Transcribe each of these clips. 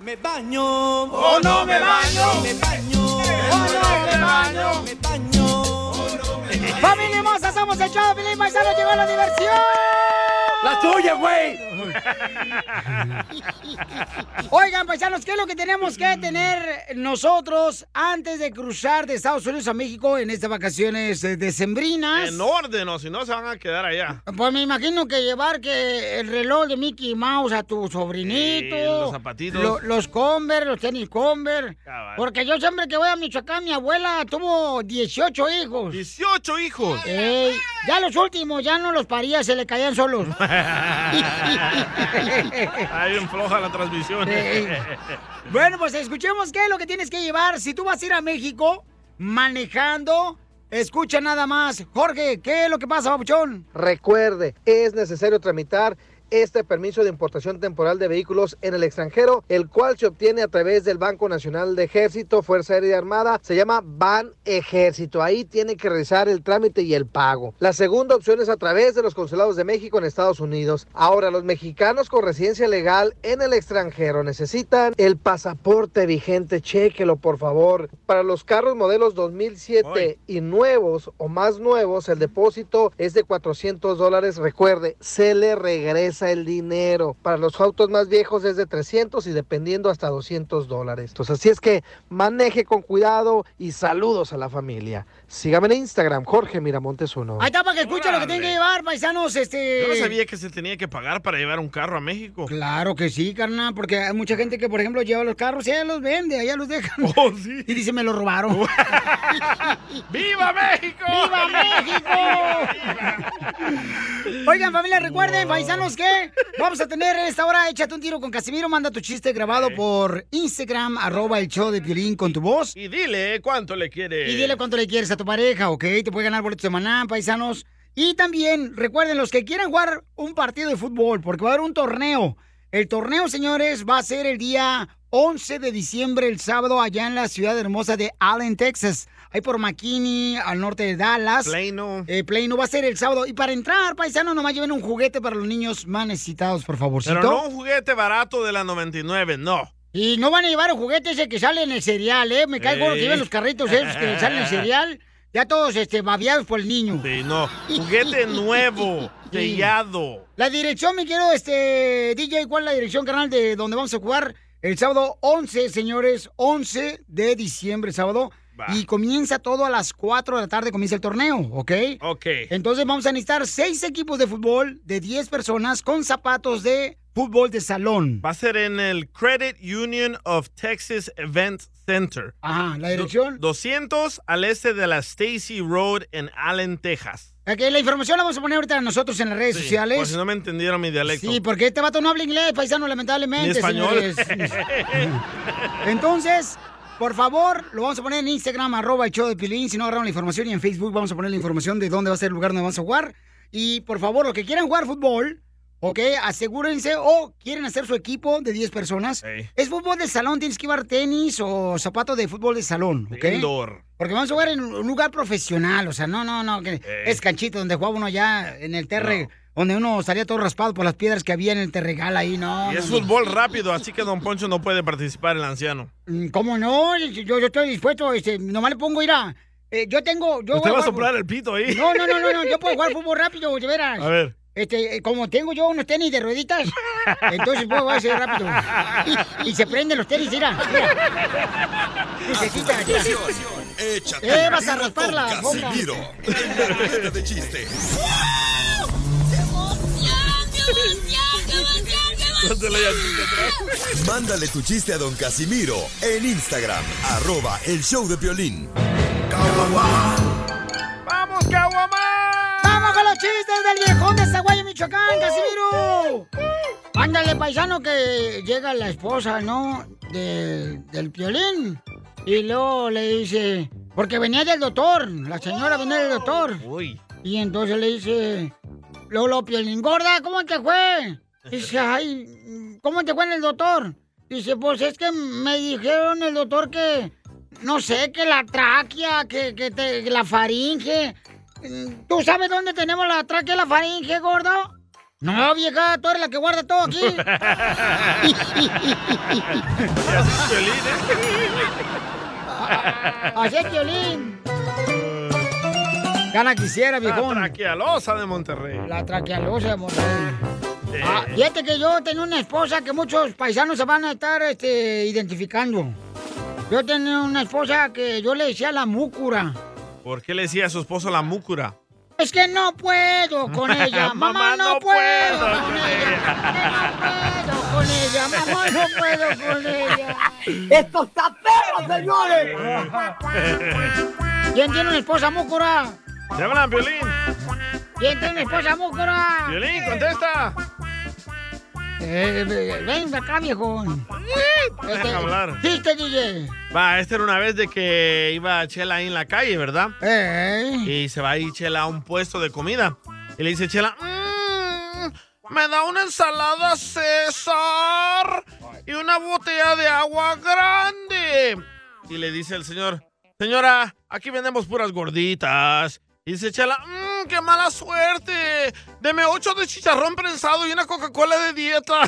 Me baño. Oh, no me baño. Me baño. Oh, no me baño. Me baño. ¡Familia hermosa! ¡Somos el show de Pilín Paisano! ¡Llegó la diversión! ¡La tuya, güey! Oigan, paisanos, ¿qué es lo que tenemos que tener nosotros antes de cruzar de Estados Unidos a México en estas vacaciones eh, decembrinas? En orden, o si no se van a quedar allá. Pues me imagino que llevar que el reloj de Mickey Mouse a tu sobrinito. Sí, los zapatitos. lo- los Converse, los tenis Converse. Cabal. Porque yo siempre que voy a Michoacán, mi abuela tuvo 18 hijos. ¡18 hijos! Ey, ya los últimos, ya no los paría, se le caían solos. Ahí bien floja la transmisión. Bueno, pues escuchemos qué es lo que tienes que llevar. Si tú vas a ir a México manejando, escucha nada más. Jorge, ¿qué es lo que pasa, papuchón? Recuerde, es necesario tramitar este permiso de importación temporal de vehículos en el extranjero, el cual se obtiene a través del Banco Nacional de Ejército, Fuerza Aérea y Armada, se llama BAN Ejército. Ahí tiene que realizar el trámite y el pago. La segunda opción es a través de los consulados de México en Estados Unidos. Ahora, los mexicanos con residencia legal en el extranjero necesitan el pasaporte vigente, chéquelo por favor. Para los carros modelos 2007 y nuevos o más nuevos, el depósito es de 400 dólares. Recuerde, se le regresa el dinero. Para los autos más viejos es de 300 y dependiendo hasta 200 dólares. Entonces, así es que maneje con cuidado y saludos a la familia. Sígame en Instagram, Jorge Miramontes uno. Ahí está para que escuchen lo que tienen que llevar, paisanos, este... Yo no sabía que se tenía que pagar para llevar un carro a México. Claro que sí, carnal, porque hay mucha gente que, por ejemplo, lleva los carros y allá los vende, allá los dejan. Oh, sí. Y dice, me los robaron. ¡Viva México! ¡Viva México! Oigan, familia, recuerden, paisanos, que vamos a tener en esta hora Échate un tiro con Casimiro. Manda tu chiste grabado por Instagram, arroba el show de Piolín con tu voz. Y dile cuánto le quiere. Y dile cuánto le quieres a tu pareja, ¿ok? Te puede ganar boletos de maná, paisanos. Y también, recuerden, los que quieran jugar un partido de fútbol, porque va a haber un torneo. El torneo, señores, va a ser el día 11 de diciembre, el sábado, allá en la ciudad hermosa de Allen, Texas. Ahí por McKinney, al norte de Dallas. Plano. Eh, Plano va a ser el sábado. Y para entrar, paisanos, nomás lleven un juguete para los niños más necesitados, por favorcito. Pero no un juguete barato de la 99, no. Y no van a llevar el juguete ese que sale en el cereal, ¿eh? Me cae gordo que lleven los carritos esos que salen en el cereal. Ya todos este, babiados por el niño. Sí, no. Juguete nuevo, sellado. La dirección, mi quiero, este, DJ, ¿cuál es la dirección, canal de donde vamos a jugar? El sábado 11, señores, 11 de diciembre, sábado. Y comienza todo a las 4 de la tarde, comienza el torneo, ¿ok? Ok. Entonces vamos a necesitar seis equipos de fútbol de 10 personas con zapatos de fútbol de salón. Va a ser en el Credit Union of Texas Event Center. Ajá, ¿la dirección? Do- 200 al este de la Stacy Road en Allen, Texas. Ok, la información la vamos a poner ahorita nosotros en las redes Sí, sociales. Por si no me entendieron mi dialecto. Sí, porque este vato no habla inglés, paisano, lamentablemente. Ni español. Entonces, por favor, lo vamos a poner en Instagram, arroba el show de Pilín. Si no agarraron la información, y en Facebook vamos a poner la información de dónde va a ser el lugar donde vamos a jugar. Y por favor, los que quieran jugar fútbol, ok, asegúrense o quieren hacer su equipo de 10 personas. Es fútbol de salón, tienes que llevar tenis o zapatos de fútbol de salón, ok. Indoor. Porque vamos a jugar en un lugar profesional, o sea, no, no, no, que es canchito donde jugaba uno ya en el terre, donde uno salía todo raspado por las piedras que había en el terregal ahí, no. Y no, es no. fútbol rápido, así que Don Poncho no puede participar, el anciano. Mm, ¿Cómo no? Yo, yo estoy dispuesto, este, nomás le pongo, ir a... yo tengo... Yo Usted voy va a soplar el pito ahí. No, no, no, no, no, yo puedo jugar fútbol rápido, de veras. A ver. este, como tengo yo unos tenis de rueditas, entonces puedo hacer rápido. Y, y se prenden los tenis, mira, mira. Lucecita, mira. Échate Eh, vas a raspar la boca. Casimiro. En la ruleta de chiste. Mándale tu chiste a don Casimiro en Instagram, arroba el show de violín. ¡Vamos, Caguamán! ¡Vamos con los chistes del viejón de Zaguayo, Michoacán, Casimiro! Ándale, paisano, que llega la esposa, ¿no? De- del piolín. Y luego le dice, porque venía del doctor, la señora venía del doctor. Uy. Y entonces le dice, Lolo Piolín, gorda, ¿cómo te fue? Dice, ay, ¿cómo te fue en el doctor? Dice, pues es que me dijeron el doctor que, no sé, que la tráquea, que, que, te- que la faringe. ¿Tú sabes dónde tenemos la tráquea y la faringe, gordo? No, vieja, tú eres la que guarda todo aquí. Así es, Piolín. Gana quisiera, La viejón. traquealosa de Monterrey. La traquealosa de Monterrey. Eh, Ah, fíjate que yo tenía una esposa que muchos paisanos se van a estar este, identificando. Yo tenía una esposa que yo le decía la múcura. ¿Por qué le decía a su esposo la múcura? Es que no puedo con ella. Mamá, no, puedo, con ella. Que no puedo con ella. Mamá, no puedo con ella. ¡Esto está feo, señores! ¿Quién tiene una esposa múcura? ¡Te hablan, Violín! ¿Quién tiene esposa múcura? ¡Violín, contesta! Eh, eh, ven acá, viejo. Deja hablar. Chiste, DJ. Va, esta era una vez de que iba Chela ahí en la calle, ¿verdad? Eh. Y se va ahí Chela a un puesto de comida. Y le dice Chela, "Mm, ¿me da una ensalada César? Y una botella de agua grande. Y le dice el señor, señora, aquí vendemos puras gorditas. Y dice Chela, "Mm, qué mala suerte. Deme ocho de chicharrón prensado y una Coca-Cola de dieta.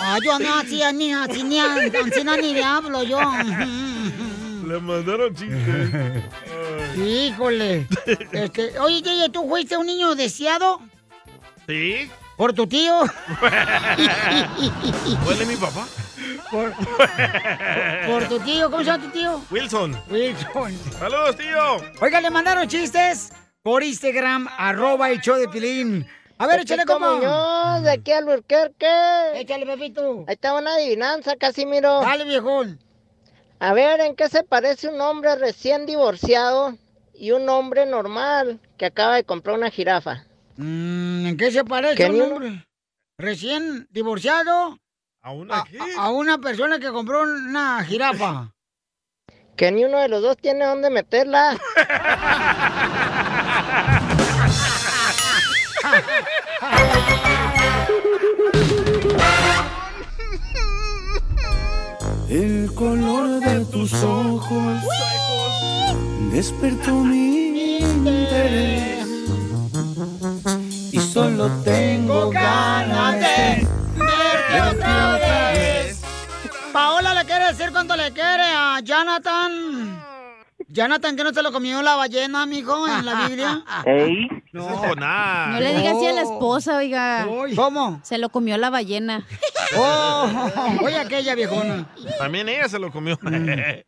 Ah, yo no hacía ni así ni a- así ni le hablo yo. Le mandaron chistes. Híjole. Este, oye, DJ, ¿tú fuiste un niño deseado ¿Sí? por tu tío? ¿Huele mi papá? Por, por tu tío, ¿cómo se llama tu tío? Wilson. Wilson. Saludos, tío. Oiga, le mandaron chistes por Instagram, arroba el show de Pilín. A ver, échale como. Muñoz, de aquí al Burquerque. Échale, Pepito. Ahí está una adivinanza, Casimiro. Dale, viejón. A ver, ¿en qué se parece un hombre recién divorciado y un hombre normal que acaba de comprar una jirafa? Mm, ¿En qué se parece un hombre recién divorciado ¿A una a, a una persona que compró una jirafa? Que ni uno de los dos tiene dónde meterla. El color de tus ojos despertó mi interés y solo tengo ganas Decir cuánto le quiere a Jonathan. Jonathan, que no se lo comió la ballena, mijo, en la Biblia. No, nada. No le digas así a la esposa, oiga. ¿Cómo? Se lo comió la ballena. Oh, oye aquella viejona. También ella se lo comió.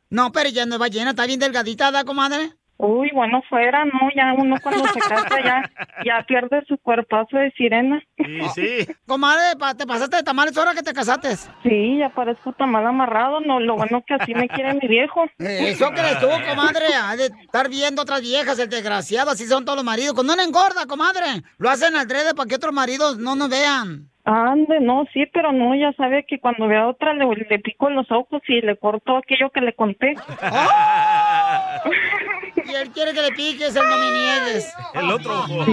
No, pero ya no es ballena, está bien delgadita, ¿da, comadre? Uy, bueno, fuera, ¿no? Ya uno cuando se casa ya, ya pierde su cuerpazo de sirena. Sí, sí. Comadre, pa- ¿te pasaste de tamales ahora que te casaste? Sí, ya parezco tamal amarrado, no, lo bueno que así me quiere mi viejo. Eso crees tú, comadre, ha de estar viendo otras viejas, el desgraciado, así son todos los maridos. Cuando uno engorda, comadre, lo hacen al drede para que otros maridos no nos vean. Ande, no, sí, pero no, ya sabe que cuando vea a otra le, le pico en los ojos y le corto aquello que le conté. Y él quiere que le piques, él no me niegues. El otro ojo.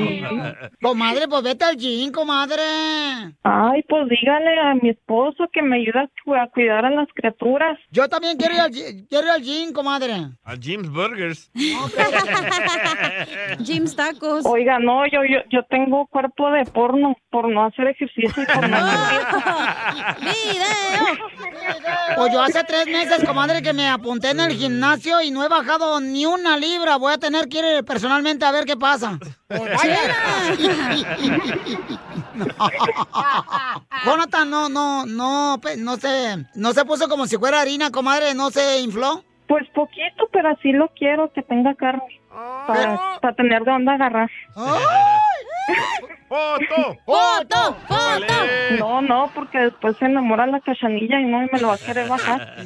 Comadre, pues vete al gym, comadre. Ay, pues dígale a mi esposo que me ayuda a cu- a cuidar a las criaturas. Yo también quiero ir al, quiero ir al gym, comadre. A Jim's Burgers. Jim's Tacos. Oiga, no, yo, yo, yo tengo cuerpo de porno por no hacer ejercicio y por no. ¡Video! Pues yo hace tres meses, comadre, que me apunté en el gimnasio y no he bajado ni una libra. Voy a tener que ir personalmente a ver qué pasa. Jonathan, no, no, no, no se, no se puso como si fuera harina, comadre, no se infló. Pues poquito, pero así lo quiero, que tenga carne. Para, para tener de dónde agarrar. ¡Foto! ¡Foto! No, no, porque después se enamora la cachanilla y no me lo va a querer bajar.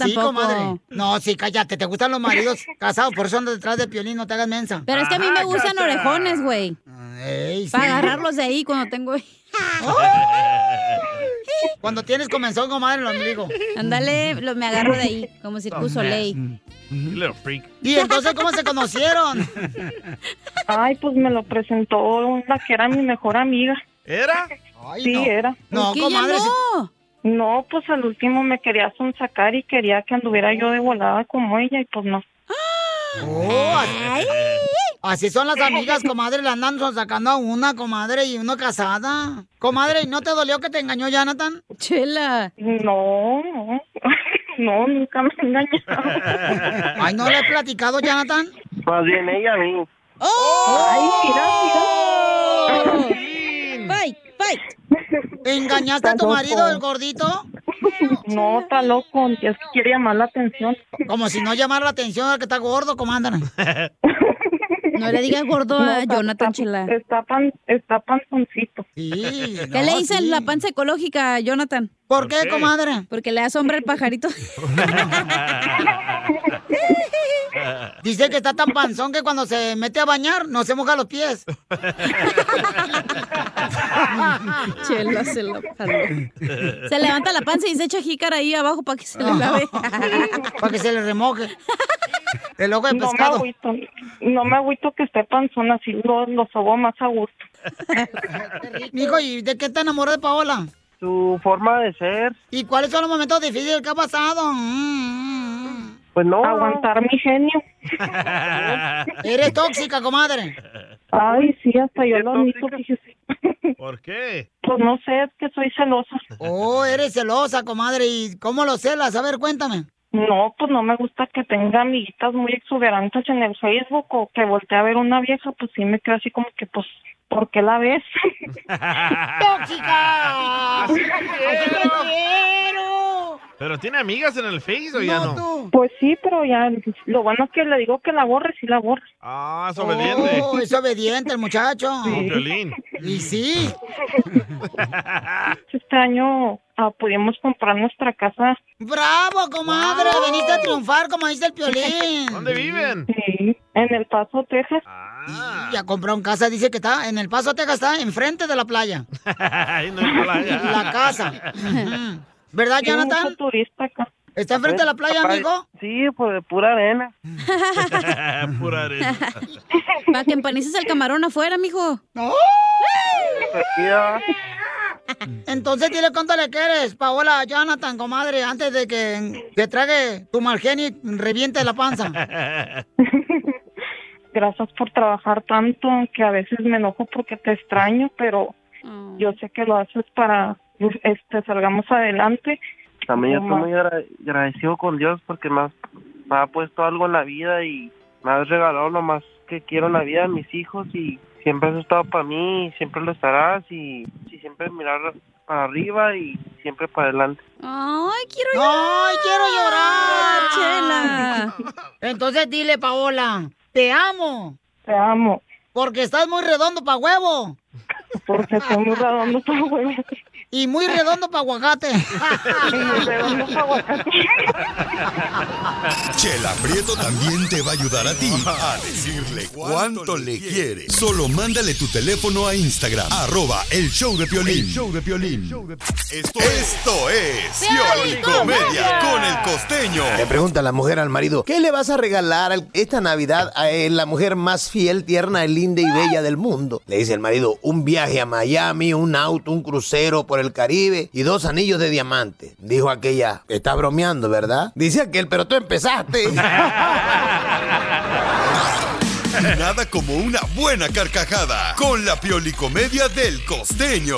Y sí, comadre. No, sí, cállate, te gustan los maridos casados, por eso andas detrás de Piolín, no te hagas mensa. Pero es que a mí me gustan orejones, güey. Sí. Para agarrarlos de ahí cuando tengo... Cuando tienes comenzón, comadre, lo ombligo. Ándale, lo- me agarro de ahí, como Circus Soleil. Little freak. ¿Y entonces cómo se conocieron? Ay, pues me lo presentó la que era mi mejor amiga. ¿Era? Sí, no. era. No, ¿Por qué ya comadre, no? No, pues al último me quería sonsacar y quería que anduviera yo de volada como ella y pues no. Oh, así, así son las amigas, comadre, le andan sacando a una, comadre, y uno casada. Comadre, ¿y ¿no te dolió que te engañó Jonathan? Chela. No, no, no, nunca me engañado. Ay, ¿no le he platicado, Jonathan? Más bien ella a mí. Ay, mira, mira. Fight. ¿Engañaste a tu marido, el gordito? No, está loco, es que quiere llamar la atención. Como si no llamara la atención al que está gordo, comadre. No le digas gordo a Jonathan, chela. Está, pan, está panzoncito. Sí. ¿Qué le dicen la panza ecológica a Jonathan? ¿Por qué, comadre? Porque le da sombra al pajarito. Dice que está tan panzón que cuando se mete a bañar no se moja los pies. Chela se la. Se levanta la panza y se echa jícara ahí abajo para que se le lave. Para que se le remoje. El ojo de No me pescado. agüito, no me agüito que esté panzón, así lo, lo sobo más a gusto. Mijo, ¿y de qué te enamoró de Paola? Su forma de ser, ¿Y cuáles son los momentos difíciles que ha pasado? Mm, pues no. Aguantar mi genio. Eres tóxica, comadre. Ay, sí, hasta yo lo admito, fíjese. ¿Por qué? Pues no sé, es que soy celosa. Oh, eres celosa, comadre. ¿Y cómo lo celas? A ver, cuéntame. No, pues no me gusta que tenga amiguitas muy exuberantes en el Facebook o que voltee a ver una vieja, pues sí me quedo así como que, pues, ¿por qué la ves? ¡Tóxica! ¿Pero tiene amigas en el Face o ya no? Pues sí, pero ya, lo bueno es que le digo que la borre, sí la borre. Ah, es obediente. Oh, es obediente el muchacho. Como Piolín. Y sí. Este año ah, pudimos comprar nuestra casa. ¡Bravo, comadre! Veniste a triunfar, como dice el piolín. ¿Dónde viven? Sí, en El Paso, Texas. Ya compraron casa, dice que está en El Paso, Texas, está enfrente de la playa. Ahí no hay playa. La casa. ¿Verdad, Sí, mucho Jonathan? turista acá. ¿Está enfrente de la playa, amigo? Sí, pues de pura arena. Pura arena. Para que empanices el camarón afuera, mijo. Entonces dile cuánto le quieres, Paola, Jonathan, comadre, antes de que, que trague tu mal genio y reviente la panza. Gracias por trabajar tanto, aunque a veces me enojo porque te extraño, pero yo sé que lo haces para este salgamos adelante. También yo estoy muy agra- agradecido con Dios porque me, has- me ha puesto algo en la vida y me has regalado lo más que quiero en la vida, mis hijos y siempre has estado para mí y siempre lo estarás y, y siempre mirar para arriba y siempre para adelante. Ay, quiero ¡Ay, quiero llorar! Chela. Entonces dile, Paola, te amo. Te amo. Porque estás muy redondo pa' huevo. Porque estoy muy redondo para huevo. Y muy redondo pa' aguacate. Y muy redondo para aguacate. Chela Prieto también te va a ayudar a ti a decirle cuánto le quiere. Solo mándale tu teléfono a Instagram, arroba el show de Piolín. show de Piolín. Esto, esto es Piolín Comedia con el costeño. Le pregunta la mujer al marido, ¿qué le vas a regalar al- esta Navidad a la mujer más fiel, tierna, linda y bella del mundo? Le dice el marido, un viaje a Miami, un auto, un crucero por el Caribe y dos anillos de diamante. Dijo aquella, está bromeando, ¿verdad? Dice aquel, pero tú empezaste. Nada como una buena carcajada con la Piolicomedia del costeño.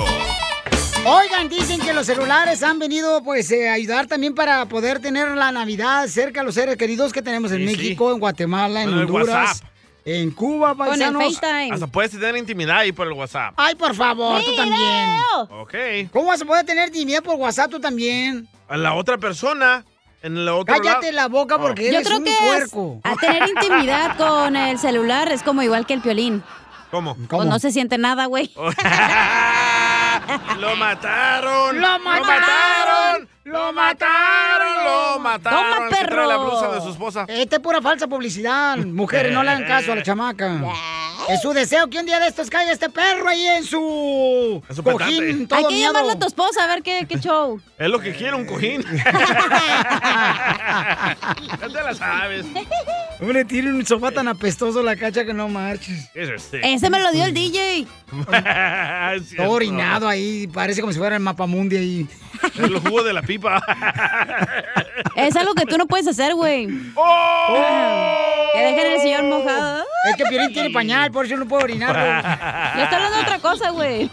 Oigan, dicen que los celulares han venido pues eh, a ayudar también para poder tener la Navidad cerca a los seres queridos que tenemos en Sí, sí. México, en Guatemala, en Honduras, WhatsApp. En Cuba, paisanos. Hasta puedes tener intimidad ahí por el WhatsApp. Ay, por favor, tú también. Ok. ¿Cómo vas a poder tener intimidad por WhatsApp tú también? A la otra persona, en el otro Cállate lado- la boca porque Yo eres creo un que es- puerco. a tener intimidad con el celular es como igual que el piolín. ¿Cómo? Pues no se siente nada, güey. ¡Lo mataron! ¡Lo mataron! ¡Lo mataron! ¡Lo mataron! Toma, El que trae perro. la blusa de su esposa. Esta es pura falsa publicidad. Mujeres, no le hagan caso a la chamaca. Es su deseo que un día de estos caiga este perro ahí en su, En su cojín, todo Hay que miado. llamarle a tu esposa a ver qué, qué show. Es lo que quiere un cojín. ya te la sabes. Hombre, tiene un sofá tan apestoso la cacha que no marches. ¿Qué es este? Ese me lo dio el DJ. Todo orinado ahí, parece como si fuera el mapamundi ahí. El jugo de la pipa. Es algo que tú no puedes hacer, güey. ¡Oh! Que dejen el señor mojado. Es que Piolín tiene pañal, por eso no puedo orinar, güey. Le está hablando de otra cosa, güey.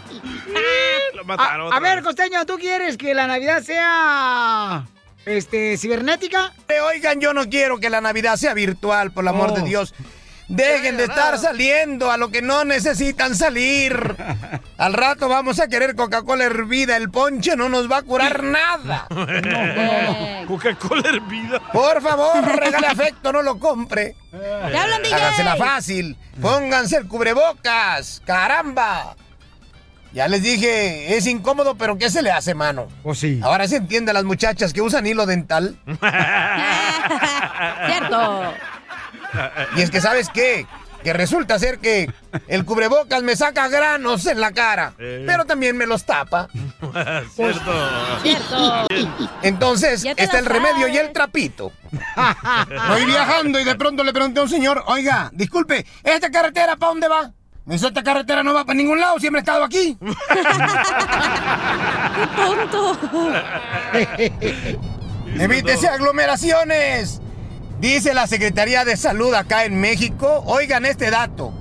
Lo mataron. A, a ver, Costeño, ¿tú quieres que la Navidad sea este cibernética? Eh, Oigan, yo no quiero que la Navidad sea virtual, por el amor de Oh. Dios. Dejen de estar saliendo a lo que no necesitan salir. Al rato vamos a querer Coca-Cola hervida. El ponche no nos va a curar nada. Coca-Cola hervida. Por favor, regale afecto, no lo compre. ¡Te hablan, DJ! Hágansela fácil. Pónganse el cubrebocas. ¡Caramba! Ya les dije, es incómodo, pero ¿qué se le hace, mano? ¿O sí? Ahora se entiende a las muchachas que usan hilo dental. Cierto. Y es que, ¿sabes qué? Que resulta ser que el cubrebocas me saca granos en la cara, Eh. pero también me los tapa. Cierto. Cierto. Entonces, está el remedio y el trapito. Voy viajando y de pronto le pregunté a un señor, oiga, disculpe, ¿esta carretera para dónde va? Esta carretera no va para ningún lado, siempre he estado aquí. tonto! Evítese aglomeraciones. Dice la Secretaría de Salud acá en México, oigan este dato,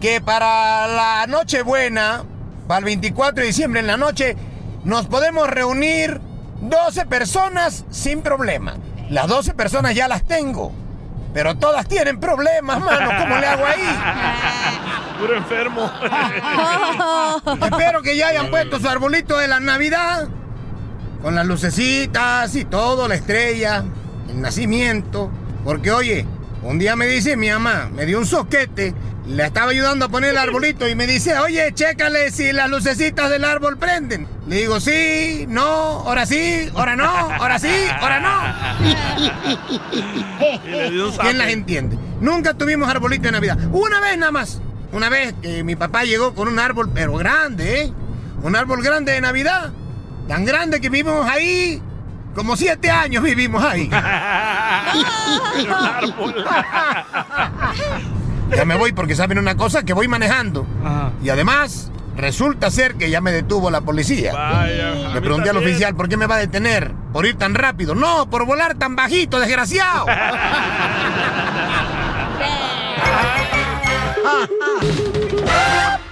que para la Nochebuena, para el 24 de diciembre en la noche, nos podemos reunir 12 personas sin problema. Las 12 personas ya las tengo, pero todas tienen problemas, mano, ¿cómo le hago ahí? Puro enfermo. Espero que ya hayan puesto su arbolito de la Navidad. Con las lucecitas y todo, la estrella, el nacimiento. Porque oye, un día me dice mi mamá, me dio un soquete, le estaba ayudando a poner el arbolito y me dice, oye, chécale si las lucecitas del árbol prenden. Le digo, sí, no, ahora sí, ahora no, ahora sí, ahora no. ¿Quién las entiende? Nunca tuvimos arbolito de Navidad. Una vez nada más. Una vez que mi papá llegó con un árbol, pero grande, ¿eh? Un árbol grande de Navidad. Tan grande que vivimos ahí. Como siete años vivimos ahí. Ya me voy porque saben una cosa, que voy manejando. Y además, resulta ser que ya me detuvo la policía. Vaya, Le pregunté al oficial, ¿por qué me va a detener? ¿Por ir tan rápido? No, por volar tan bajito, desgraciado.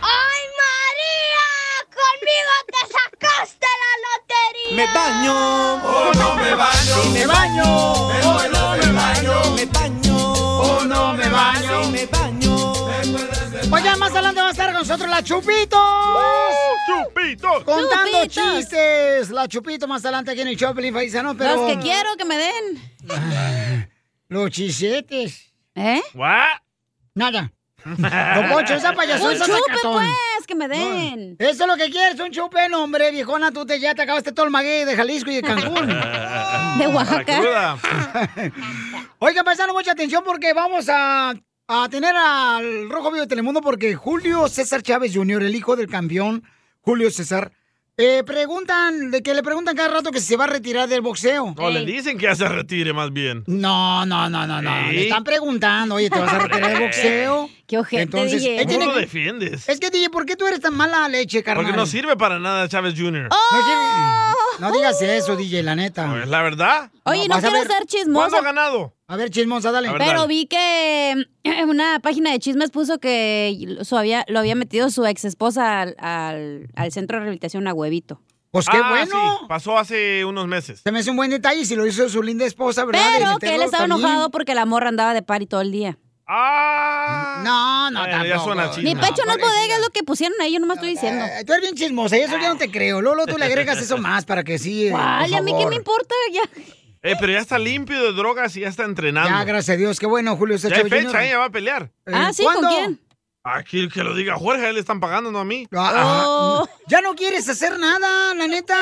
¡Ay, María! ¡Conmigo te sacaste la lotería! Me baño. Oh, no me baño. ¡Me baño! Oh, no me baño. Me baño. ¡Oh, no me baño! Me baño. Oye, más adelante va a estar con nosotros la Chupito. ¡Chupito! Contando Chupitos. chistes. La Chupito más adelante aquí en el show, Pelín Paisano, pero... Los que quiero que me den. Los chisetes. ¿Eh? ¿What? Nada. Don Poncho, esa payasón chupe, sacatón. pues, que me den. Eso es lo que quieres, un chupe, no, hombre, viejona, tú te, ya te acabaste todo el maguey de Jalisco y de Cancún. De Oaxaca. Oigan, paisano, mucha atención porque vamos a, a tener al Rojo Vivo de Telemundo porque Julio César Chávez Jr., el hijo del campeón Julio César, eh, preguntan, de que le preguntan cada rato que si se va a retirar del boxeo. No, le dicen que ya se retire más bien. No, no, no, no, no. Le están preguntando, oye, ¿te vas a retirar del boxeo? Qué ojete, Entonces, DJ. él ¿Cómo tiene lo que- defiendes? Es que, DJ, ¿por qué tú eres tan mala leche, carnal? Porque no sirve para nada Chávez Jr. No, sirve- no digas eso, DJ, la neta. Es la verdad. Oye, no vas a quiero ver. ser chismosa, ¿Cuándo ha ganado? A ver, chismosa, dale. Ver, pero dale. vi que mm, una página de chismes puso que su había, lo había metido su ex esposa al, al, al centro de rehabilitación a huevito. Pues qué Ah, bueno. sí, pasó hace unos meses. Se me hace un buen detalle si lo hizo su linda esposa, ¿verdad? Pero que él estaba también. enojado porque la morra andaba de party todo el día. Ah. No, no, Bueno, ya suena chisme. Mi pecho no es pobrecita. bodega, es lo que pusieron ahí, yo nomás estoy diciendo. Eh, tú eres bien chismosa y eso yo no te creo. Lolo, tú le agregas eso más para que sí. eh, ¿Y a mí qué me importa? Ya. Eh, pero ya está limpio de drogas y ya está entrenando. Ya, gracias a Dios. Qué bueno, Julio Ya hay fecha, ella va a pelear. Eh, Ah, sí, ¿con quién? Aquí que lo diga Jorge, a él le están pagando, no a mí. Ah. Oh. Ya no quieres hacer nada, la neta.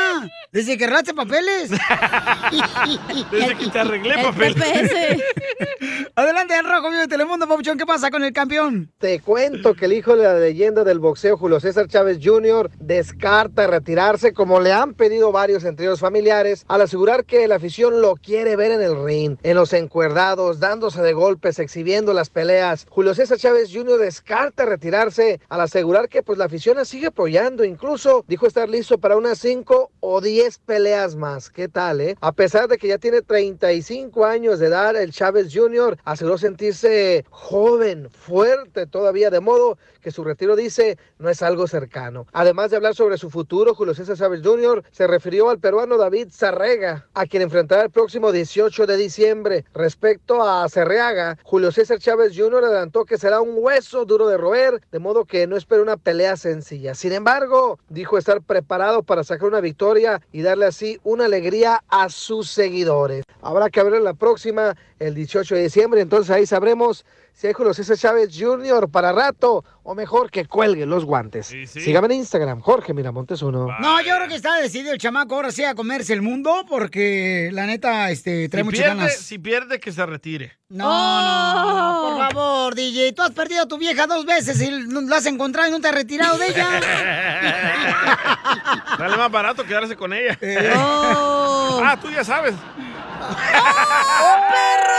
Desde que arreglaste papeles. Desde que te arreglé El papel. PPS. Adelante, el rojo, vivo de Telemundo, Papuchón. ¿Qué pasa con el campeón? Te cuento que el hijo de la leyenda del boxeo, Julio César Chávez Jr., descarta retirarse como le han pedido varios entre ellos familiares, al asegurar que la afición lo quiere ver en el ring, en los encuerdados, dándose de golpes, exhibiendo las peleas. Julio César Chávez Jr. descarta retirarse al asegurar que pues la afición la sigue apoyando. Incluso dijo estar listo para unas 5 o 10 peleas más. ¿Qué tal, eh? A pesar de que ya tiene 35 años de edad, el Chávez Jr. aseguró sentirse joven, fuerte todavía, de modo que su retiro dice no es algo cercano. Además de hablar sobre su futuro, Julio César Chávez Jr. se refirió al peruano David Zarrega, a quien enfrentará el próximo 18 de diciembre. Respecto a Zarreaga, Julio César Chávez Jr. adelantó que será un hueso duro de de modo que no espera una pelea sencilla. Sin embargo, dijo estar preparado para sacar una victoria y darle así una alegría a sus seguidores. Habrá que ver la próxima, el 18 de diciembre, entonces ahí sabremos si hay Julio César Chávez Jr. para rato, o mejor que cuelgue los guantes. Sí, sí. Sígame en Instagram, Jorge Miramontes uno. No, yo creo que está decidido el chamaco ahora sí a comerse el mundo porque la neta este, trae Si muchas pierde, ganas. si pierde, que se retire. No, no, por favor, DJ. Tú has perdido a tu vieja dos veces y la has encontrado y no te has retirado de ella. Sale más barato quedarse con ella. Oh. Ah, tú ya sabes. ¡Tómala, perro!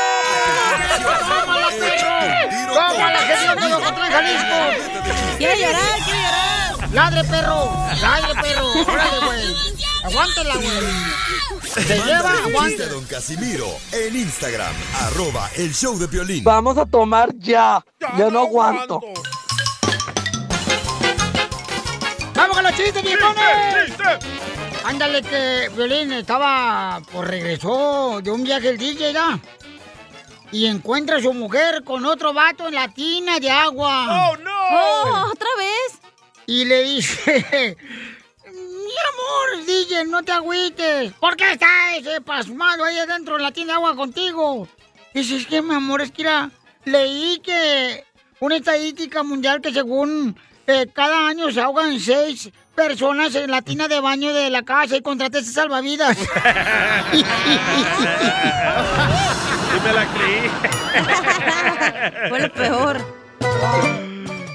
¡Tómala, que yo te lo encontré en Jalisco! Quiere llorar, quiere llorar. ¡Ladre, perro! ¡Ladre, perro! ¡Órale, güey! ¡Aguántela, güey! ¡Se lleva, aguante! Don Casimiro en Instagram, arroba el show de violín. Vamos a tomar ya. Ya no aguanto. ¡Vamos con los chistes, viejones! ¡Chiste! Ándale que Violín estaba, pues regresó de un viaje el DJ, ¿ya? Y encuentra a su mujer con otro vato en la tina de agua. ¡Oh, no! Oh, otra vez. Y le dice, mi amor, DJ, no te agüites. ¿Por qué está ese pasmado ahí adentro en la tina de agua contigo? Dice, es que, mi amor, es que era, leí que una estadística mundial que según eh, cada año se ahogan seis personas en la tina de baño de la casa y contraté ese salvavidas. Sí me la creí. Fue lo peor.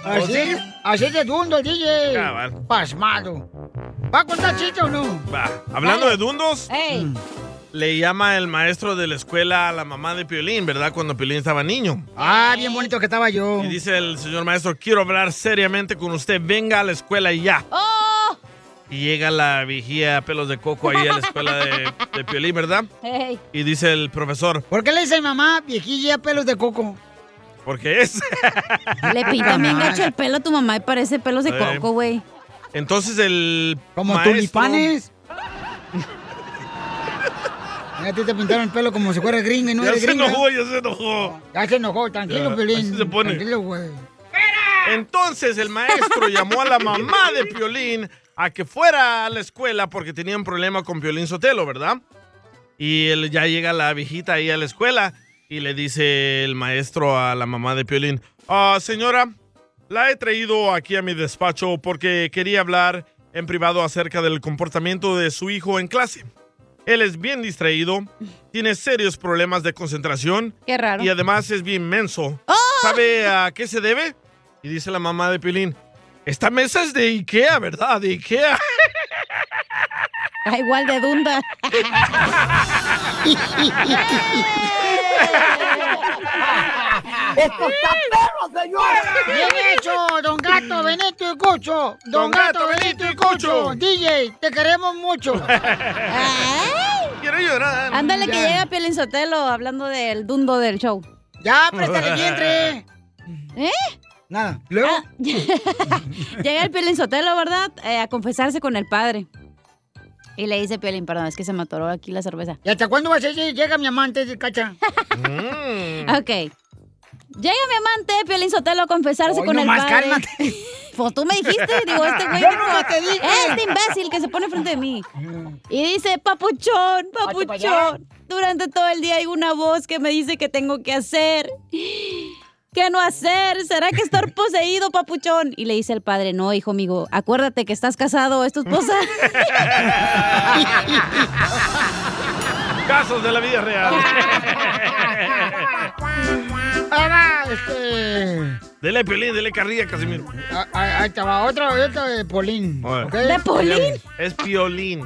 así, así de dundo el DJ. Cabal. Pasmado. ¿Va a contar chiste o no? Va, hablando de dundos, Ey. le llama el maestro de la escuela a la mamá de Piolín, ¿verdad? Cuando Piolín estaba niño. Ah, bien bonito que estaba yo. Y dice el señor maestro, quiero hablar seriamente con usted, venga a la escuela ya. ¡Oh! Y llega la vigía pelos de coco ahí a la escuela de, de Piolín, ¿verdad? Hey. Y dice el profesor, ¿Por qué le dice mamá viejilla pelos de coco? porque es. Le pinta bien gacho el pelo a tu mamá y parece pelos de Eh. coco, güey. Entonces el Como maestro- tulipanes. A ti te pintaron el pelo como si fuera gringa y no Ya eres se gringa. enojó, ya se enojó. Ya se enojó, tranquilo, Ya, así se pone. Tranquilo, güey. Entonces el maestro llamó a la mamá de Piolín a que fuera a la escuela porque tenía un problema con Piolín Sotelo, ¿verdad? Y él ya llega la viejita ahí a la escuela y le dice el maestro a la mamá de Piolín, "Ah, señora, la he traído aquí a mi despacho porque quería hablar en privado acerca del comportamiento de su hijo en clase. Él es bien distraído, tiene serios problemas de concentración Qué raro. y además es bien menso. ¿Sabe a qué se debe? Y dice la mamá de Piolín, esta mesa es de Ikea, ¿verdad? De Ikea. Ah, igual de dunda. ¡Esto está perro, señor! Bien hecho, don Gato, Benito y Cucho. Don, Gato, Benito y Cucho. DJ, te queremos mucho. Ay. Quiero llorar. Ándale que Ya. llega Pielín Sotelo hablando del dundo del show. Ya, préstale el vientre. ¿Eh? Nada. Luego. Ah, llega el Pielín Sotelo, ¿verdad? Eh, a confesarse con el padre. Y le dice Piolín, perdón, es que se me atoró aquí la cerveza. ¿Y hasta cuándo vas a decir, llega mi amante, cacha? Ok. Llega mi amante, Piolín Sotelo, a confesarse Hoy con el nomás, padre. cálmate. Pues tú me dijiste, digo, este güey. Yo te dije. Este imbécil que se pone frente de mí. Y dice, papuchón, papuchón. Durante todo el día hay una voz que me dice que tengo que hacer. ¿Qué no hacer? ¿Será que estar poseído, papuchón? Y le dice el padre, no, hijo amigo, acuérdate que estás casado, es tu esposa. Casos de la vida real. Ahora, este... Dele Piolín, dele carrilla, Casimiro. ah, ah, Ahí estaba otro, otro de Polín. ¿De Polín? Es Piolín.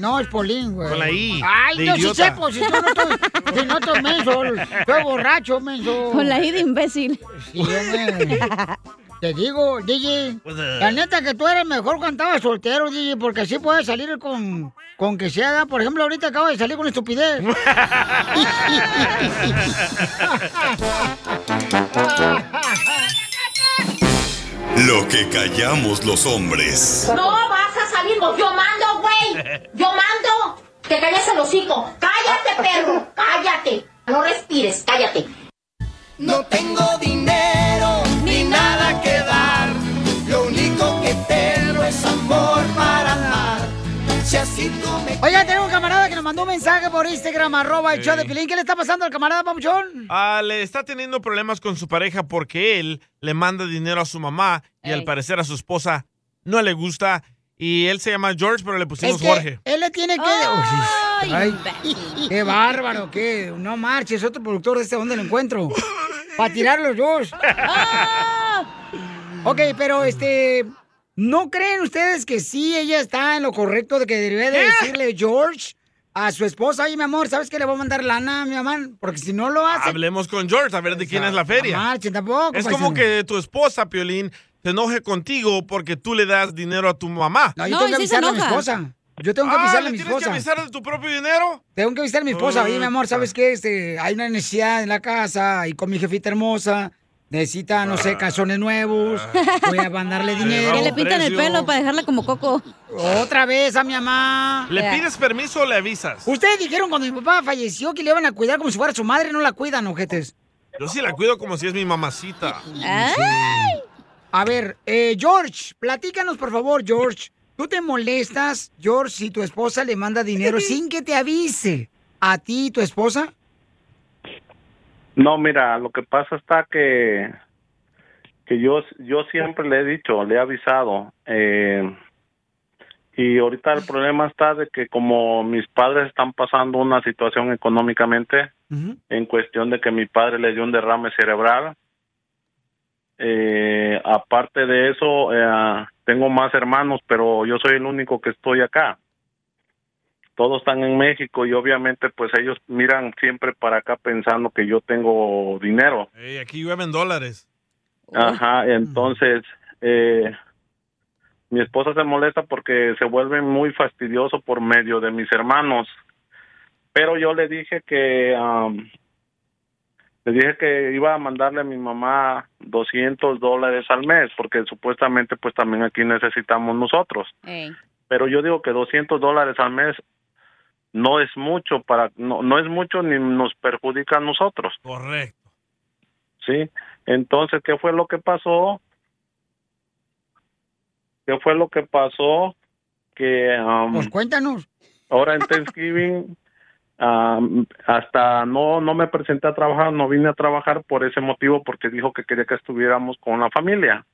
No, es Polín, güey. Con la I, Ay, de no, si idiota. sepo, si yo no estoy, si no estoy menso, estoy borracho, menso. Con la I de imbécil. Sí, hombre. Te digo, DJ, Pues, eh. la neta que tú eres mejor cuando estabas soltero, DJ, porque así puedes salir con, con que sea. Por ejemplo, ahorita acabo de salir con estupidez. Lo que callamos los hombres. No vas a salir, yo mando, güey. Yo mando. Te calles el hocico. Cállate, perro. Cállate. No respires, cállate. No tengo dinero ni nada que dar. Lo único que tengo es amor para Oiga, tengo un camarada que nos mandó un mensaje por Instagram, arroba el show de Pilín. ¿Qué le está pasando al camarada Papuchón? Ah, le está teniendo problemas con su pareja porque él le manda dinero a su mamá y al parecer a su esposa no le gusta. Y él se llama George, pero le pusimos Es que Jorge. Él le tiene que. Ay, Ay, qué bárbaro, qué. No marches, otro productor de este, ¿dónde lo encuentro? Para tirar los dos. ok, pero este. ¿No creen ustedes que sí ella está en lo correcto de que debería de decirle George a su esposa? Oye, mi amor, ¿sabes que le voy a mandar lana a mi mamá? Porque si no lo hace. Hablemos con George a ver de quién es la feria. No marchen tampoco. Es paisano. como que tu esposa, Piolín, se enoje contigo porque tú le das dinero a tu mamá. No, yo tengo que avisarle a mi esposa. Yo tengo que Ah, avisarle a ¿le mi tienes que esposa. avisar de tu propio dinero? Tengo que avisarle a mi esposa. Oye, mi amor, ¿sabes qué? Este, hay una necesidad en la casa y con mi jefita hermosa. Necesita, no sé, calzones nuevos. Voy a mandarle dinero. Que le pintan el pelo para dejarla como coco. Otra vez a mi mamá. ¿Le pides permiso o le avisas? Ustedes dijeron cuando mi papá falleció que le iban a cuidar como si fuera su madre, no la cuidan, ojetes. Yo sí la cuido como si es mi mamacita. A ver, eh, George, platícanos por favor, George. ¿Tú te molestas, George, si tu esposa le manda dinero sin que te avise a ti y tu esposa? No, mira, lo que pasa está que que yo yo siempre le he dicho, le he avisado eh, y ahorita el problema está de que como mis padres están pasando una situación económicamente en cuestión de que mi padre le dio un derrame cerebral. Eh, aparte de eso, eh, tengo más hermanos, pero yo soy el único que estoy acá. Todos están en México y obviamente pues ellos miran siempre para acá pensando que yo tengo dinero. Ey, aquí llueven dólares. Ajá, entonces eh, mi esposa se molesta porque se vuelve muy fastidioso por medio de mis hermanos. Pero yo le dije que am, le dije que iba a mandarle a mi mamá 200 dólares al mes porque supuestamente pues también aquí necesitamos nosotros. Pero yo digo que 200 dólares al mes no es mucho para no, no es mucho ni nos perjudica a nosotros. Correcto. Sí, entonces, ¿qué fue lo que pasó? ¿Qué fue lo que pasó? Que um, Pues cuéntanos. ahora en Thanksgiving um, hasta no no me presenté a trabajar, no vine a trabajar por ese motivo porque dijo que quería que estuviéramos con la familia.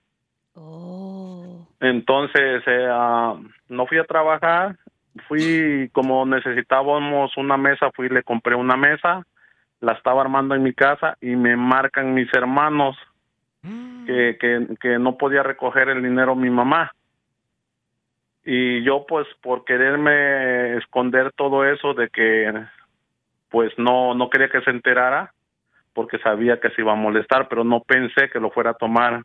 Entonces, eh, ah, no fui a trabajar, fui como necesitábamos una mesa, fui y le compré una mesa, la estaba armando en mi casa y me marcan mis hermanos que, que, que no podía recoger el dinero mi mamá. Y yo pues por quererme esconder todo eso de que pues no, no quería que se enterara porque sabía que se iba a molestar, pero no pensé que lo fuera a tomar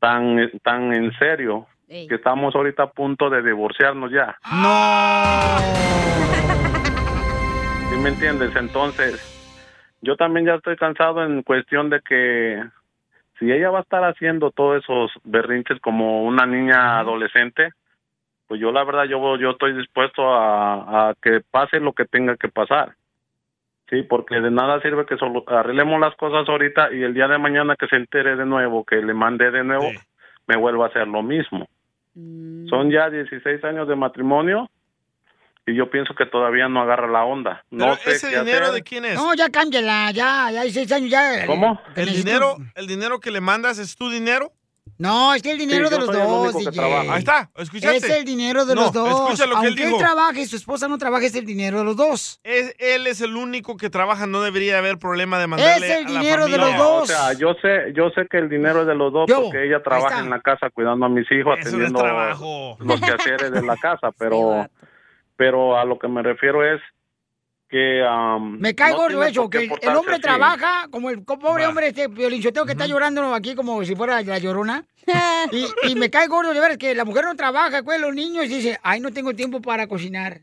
tan, tan en serio que estamos ahorita a punto de divorciarnos ya. ¿Sí me entiendes? Entonces, yo también ya estoy cansado en cuestión de que si ella va a estar haciendo todos esos berrinches como una niña adolescente, pues yo la verdad yo yo estoy dispuesto a, a que pase lo que tenga que pasar. Sí, porque de nada sirve que solo arreglemos las cosas ahorita y el día de mañana que se entere de nuevo, que le mande de nuevo, me vuelva a hacer lo mismo. Son ya 16 años de matrimonio y yo pienso que todavía no agarra la onda. No Pero sé ese qué dinero hacer. de quién es? No, ya cámbiala, ya, ya hay seis años, ya. ¿Cómo? ¿El dinero, el dinero que le mandas es tu dinero? No, es que el dinero Sí, de los dos, DJ. Ahí está, ¿escuchaste? Es el dinero de No, los dos. escucha lo que él Aunque dijo. trabaje y su esposa no trabaje, es el dinero de los dos. Es- él es el único que trabaja, no debería haber problema de mandarle Es el a la dinero de los dos. O sea, yo sé, yo sé que el dinero es de los dos Yo, porque ella trabaja en la casa cuidando a mis hijos, Eso atendiendo los quehaceres de la casa, pero, pero a lo que me refiero es que um, Me cae no gordo eso, que el- hombre así. trabaja como el pobre hombre este violinchoteo que está llorando aquí como si fuera la llorona. y, y me cae gordo de ver que la mujer no trabaja, pues los niños y dice, ay, no tengo tiempo para cocinar.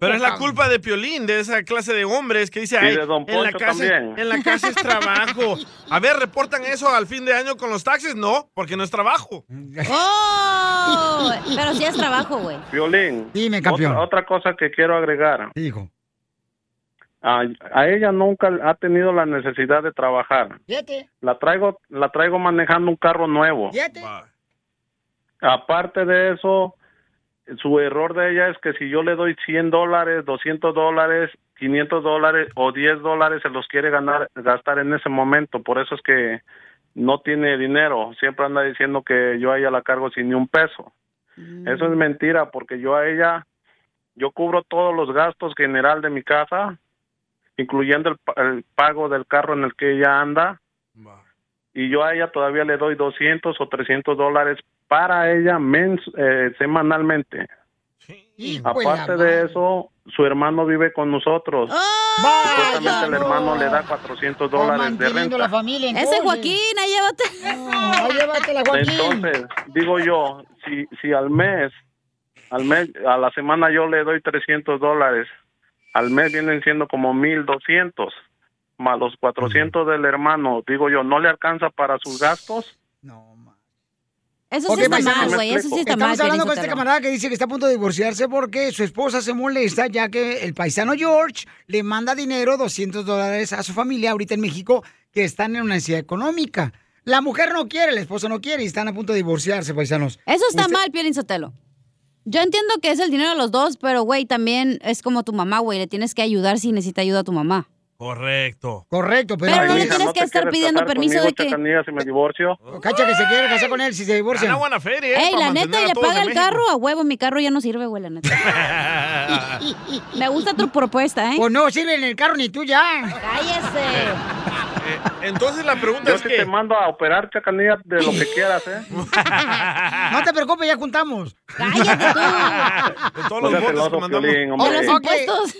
Pero es la culpa de Piolín, de esa clase de hombres que dice, Y ay, de Don en la, casa, también. en la casa es trabajo. A ver, ¿reportan eso al fin de año con los taxis? No, porque no es trabajo. ¡Oh! Pero sí es trabajo, güey. Violín. Dime, campeón. Otra, otra cosa que quiero agregar. Hijo. A, a ella nunca ha tenido la necesidad de trabajar. Fíjate, La traigo, la traigo manejando un carro nuevo. fíjate. Aparte de eso, su error de ella es que si yo le doy 100 dólares, 200 dólares, 500 dólares o 10 dólares, se los quiere ganar, gastar en ese momento. Por eso es que no tiene dinero. Siempre anda diciendo que yo a ella la cargo sin ni un peso. Eso es mentira, porque yo a ella, yo cubro todos los gastos general de mi casa, incluyendo el, pa- el pago del carro en el que ella anda. Y yo a ella todavía le doy 200 o 300 dólares para ella mens- eh, semanalmente. Aparte de eso, su hermano vive con nosotros. Supuestamente el hermano le da 400 dólares de la renta. familia. Ese. Joaquín, ahí llévate. ahí llévatela, Joaquín. Entonces, digo yo, si, si al mes, al mes, a la semana yo le doy 300 dólares, al mes vienen siendo como 1200, más los 400 del hermano, digo yo, ¿no le alcanza para sus gastos? Eso Ok, sí está paisanos, mal, güey. Eso sí está mal. Estamos hablando con este camarada que dice que está a punto de divorciarse porque su esposa se molesta ya que el paisano George le manda dinero, 200 dólares a su familia ahorita en México que están en una necesidad económica. La mujer no quiere, el esposo no quiere y están a punto de divorciarse, paisanos. Eso está Usted- mal, Piolín Sotelo. Yo entiendo que es el dinero de los dos, pero, güey, también es como tu mamá, güey. Le tienes que ayudar si necesita ayuda a tu mamá. Correcto. Correcto, pero... Pero no le hija, tienes ¿no que estar pidiendo permiso de que... Si me divorcio? Cacha que se quiere casar con él si se divorcian. Gana buena feria, ¿eh? Ey, la neta, y le paga el carro a huevo. Mi carro ya no sirve, güey, la neta. Me gusta tu propuesta, ¿eh? Pues no sirve en el carro ni tú ya. Cállese. Eh, entonces la pregunta Yo es que... te mando a operar, Chacanilla, de lo que quieras, ¿eh? No te preocupes, ya juntamos. Cállate tú. De todos los el oso, que mandamos. Hombre. Los impuestos.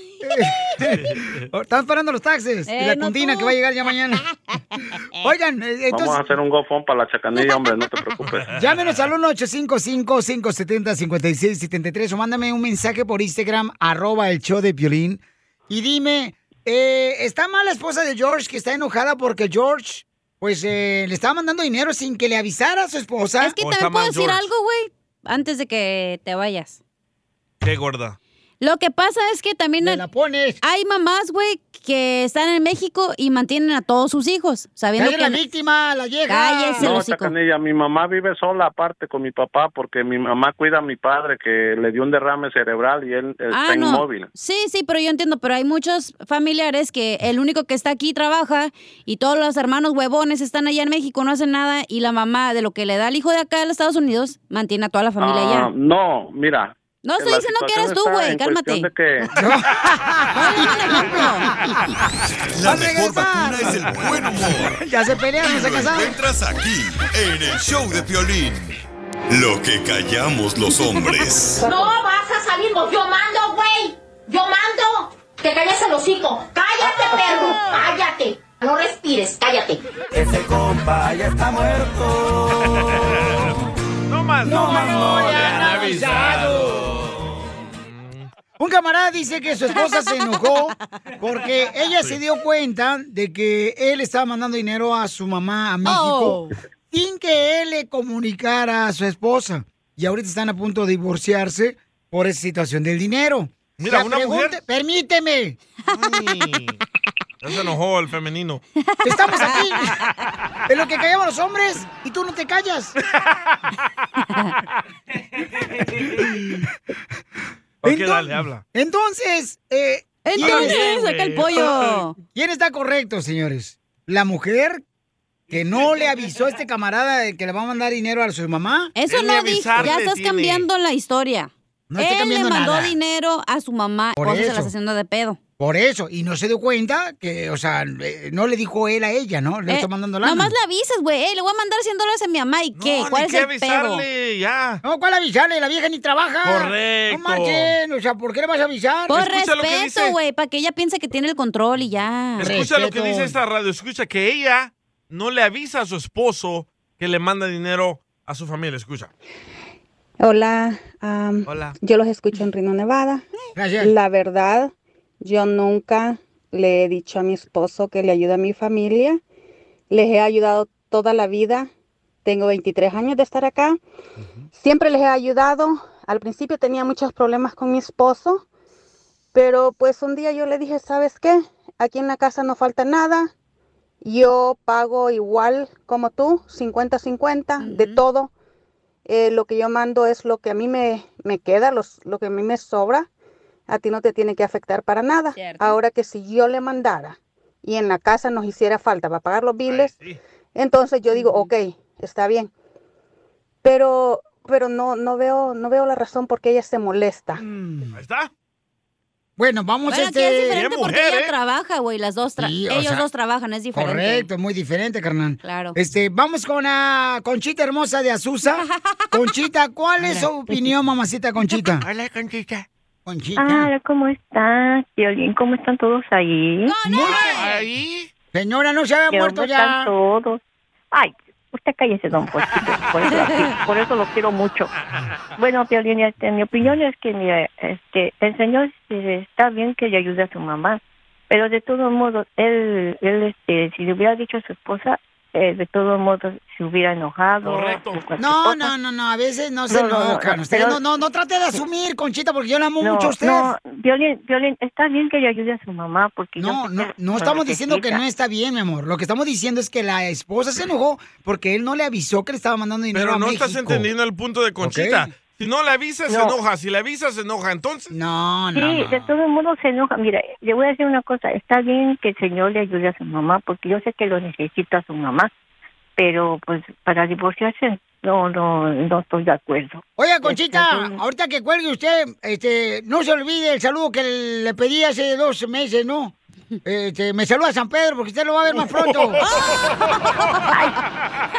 Estamos esperando los taxes y Eh, la no cundina tú. que va a llegar ya mañana. Oigan, eh, Vamos a hacer un gofón para la Chacanilla, hombre, no te preocupes. Llámenos al 1-855-570-5673 o mándame un mensaje por Instagram, arroba el show de Piolín. Y dime, eh, ¿está mal la esposa de George que está enojada porque George, pues, eh, le estaba mandando dinero sin que le avisara a su esposa? Es que también puedo decir George. algo, güey, antes de que te vayas. Qué gorda. Lo que pasa es que también Me la pones. hay mamás, güey, que están en México y mantienen a todos sus hijos, sabiendo que... la víctima, la llega. Cállese. No, hocico. Chacanilla, mi mamá vive sola aparte con mi papá porque mi mamá cuida a mi padre que le dio un derrame cerebral y él está Ah, no. inmóvil. Sí, sí, pero yo entiendo, pero hay muchos familiares que el único que está aquí trabaja y todos los hermanos huevones están allá en México, no hacen nada y la mamá de lo que le da al hijo de acá de los Estados Unidos mantiene a toda la familia Ah, allá. no, mira. No estoy diciendo que eres tú, güey, cálmate. de que La mejor vacuna es el buen humor. Ya se pelearon, Y se casaron. encuentras aquí, en el show de Piolín. Lo que callamos los hombres. No vas a salir, vos. yo mando, güey. Yo mando. Te calles el hocico. Cállate, perro. Cállate. No respires, cállate. Ese compa ya está muerto. No más, no, más, no le han avisado. Un camarada dice que su esposa se enojó porque ella se dio cuenta de que él estaba mandando dinero a su mamá a México Oh. sin que él le comunicara a su esposa. Y ahorita están a punto de divorciarse por esa situación del dinero. Mira, La una pregunta- mujer- Permíteme. Ya se enojó el femenino. Estamos aquí. Es lo que callamos los hombres y tú no te callas. Ok, Enton- dale, habla. Entonces, eh, Entonces, ¿quién- saca el pollo. ¿Quién está correcto, señores? ¿La mujer que no le avisó a este camarada de que le va a mandar dinero a su mamá? Eso no dice, ya estás cambiando la historia. No Él cambiando le mandó nada. dinero a su mamá, Por o sea, se las haciendo de pedo. Por eso, y no se dio cuenta que, o sea, eh, no le dijo él a ella, ¿no? Le Eh, está mandando lana. Nomás le avisas, güey. "Ey, le voy a mandar 100 dólares a mi mamá. ¿Y qué? No, ¿Cuál ni es que el pedo? avisarle, ya. No, ¿cuál avisarle? La vieja ni trabaja. Correcto. No marchen, o sea, ¿por qué le vas a avisar? Por Escucha respeto, güey, para que ella piense que tiene el control y ya. Escucha lo que dice esta radio. Escucha que ella no le avisa a su esposo que le manda dinero a su familia. Escucha. Hola, am, Hola. yo los escucho en Reno, Nevada. La verdad, yo nunca le he dicho a mi esposo que le ayude a mi familia. Les he ayudado toda la vida. Tengo 23 años de estar acá. Siempre les he ayudado. Al principio tenía muchos problemas con mi esposo, pero pues un día yo le dije, ¿sabes qué? Aquí en la casa no falta nada. Yo pago igual como tú, 50-50 de todo. Eh, lo que yo mando es lo que a mí me, me queda, los, lo que a mí me sobra. A ti no te tiene que afectar para nada. Ahora que si yo le mandara y en la casa nos hiciera falta para pagar los biles, entonces yo digo, ok, está bien. Pero, pero no, no veo, no veo la razón por qué ella se molesta. Ahí está. Bueno, vamos Bueno, a aquí este... es diferente porque ella trabaja, güey. Las dos tra- Sí, o ellos sea, dos trabajan, es diferente. Correcto, es muy diferente, carnal. Claro. Este, vamos con a Conchita hermosa de Azusa. Conchita, ¿cuál es su opinión, mamacita Conchita? Hola, Conchita. Conchita. Hola, ¿cómo estás? Violín, ¿cómo están todos ahí? Ahí. Señora, no se había ¿Qué muerto ya. están todos? Ay, usted cállese, don Pochito. Por eso, por eso lo quiero mucho. Bueno, Violín, este, mi opinión es que, mira, este, el señor está bien que le ayude a su mamá, pero de todos modos, él, él este, si le hubiera dicho a su esposa, eh, de todos modos se hubiera enojado. o cualquier No, cosa. no, no, no, a veces no se No, no, no, enojan. no, pero- no, no, no trate de asumir, Conchita, porque yo la amo No, mucho a usted. no, Violín, Violín, está bien que le ayude a su mamá porque No, no, no estamos diciendo que no está bien, mi amor. Lo que estamos diciendo es que la esposa se enojó porque él no le avisó que le estaba mandando dinero Pero a no México. estás entendiendo el punto de Conchita. Ok. Si no le avisas, se No. enoja. Si le avisas, se enoja. Entonces. No, Sí, de todos modos se enoja. Mira, le voy a decir una cosa. Está bien que el señor le ayude a su mamá, porque yo sé que lo necesita su mamá. Pero, pues, para divorciarse, no, no, no estoy de acuerdo. Oiga, Conchita, ahorita que cuelgue usted, este, no se olvide el saludo que le pedí hace dos meses, ¿no? Este, me saluda San Pedro porque usted lo va a ver más pronto. ay,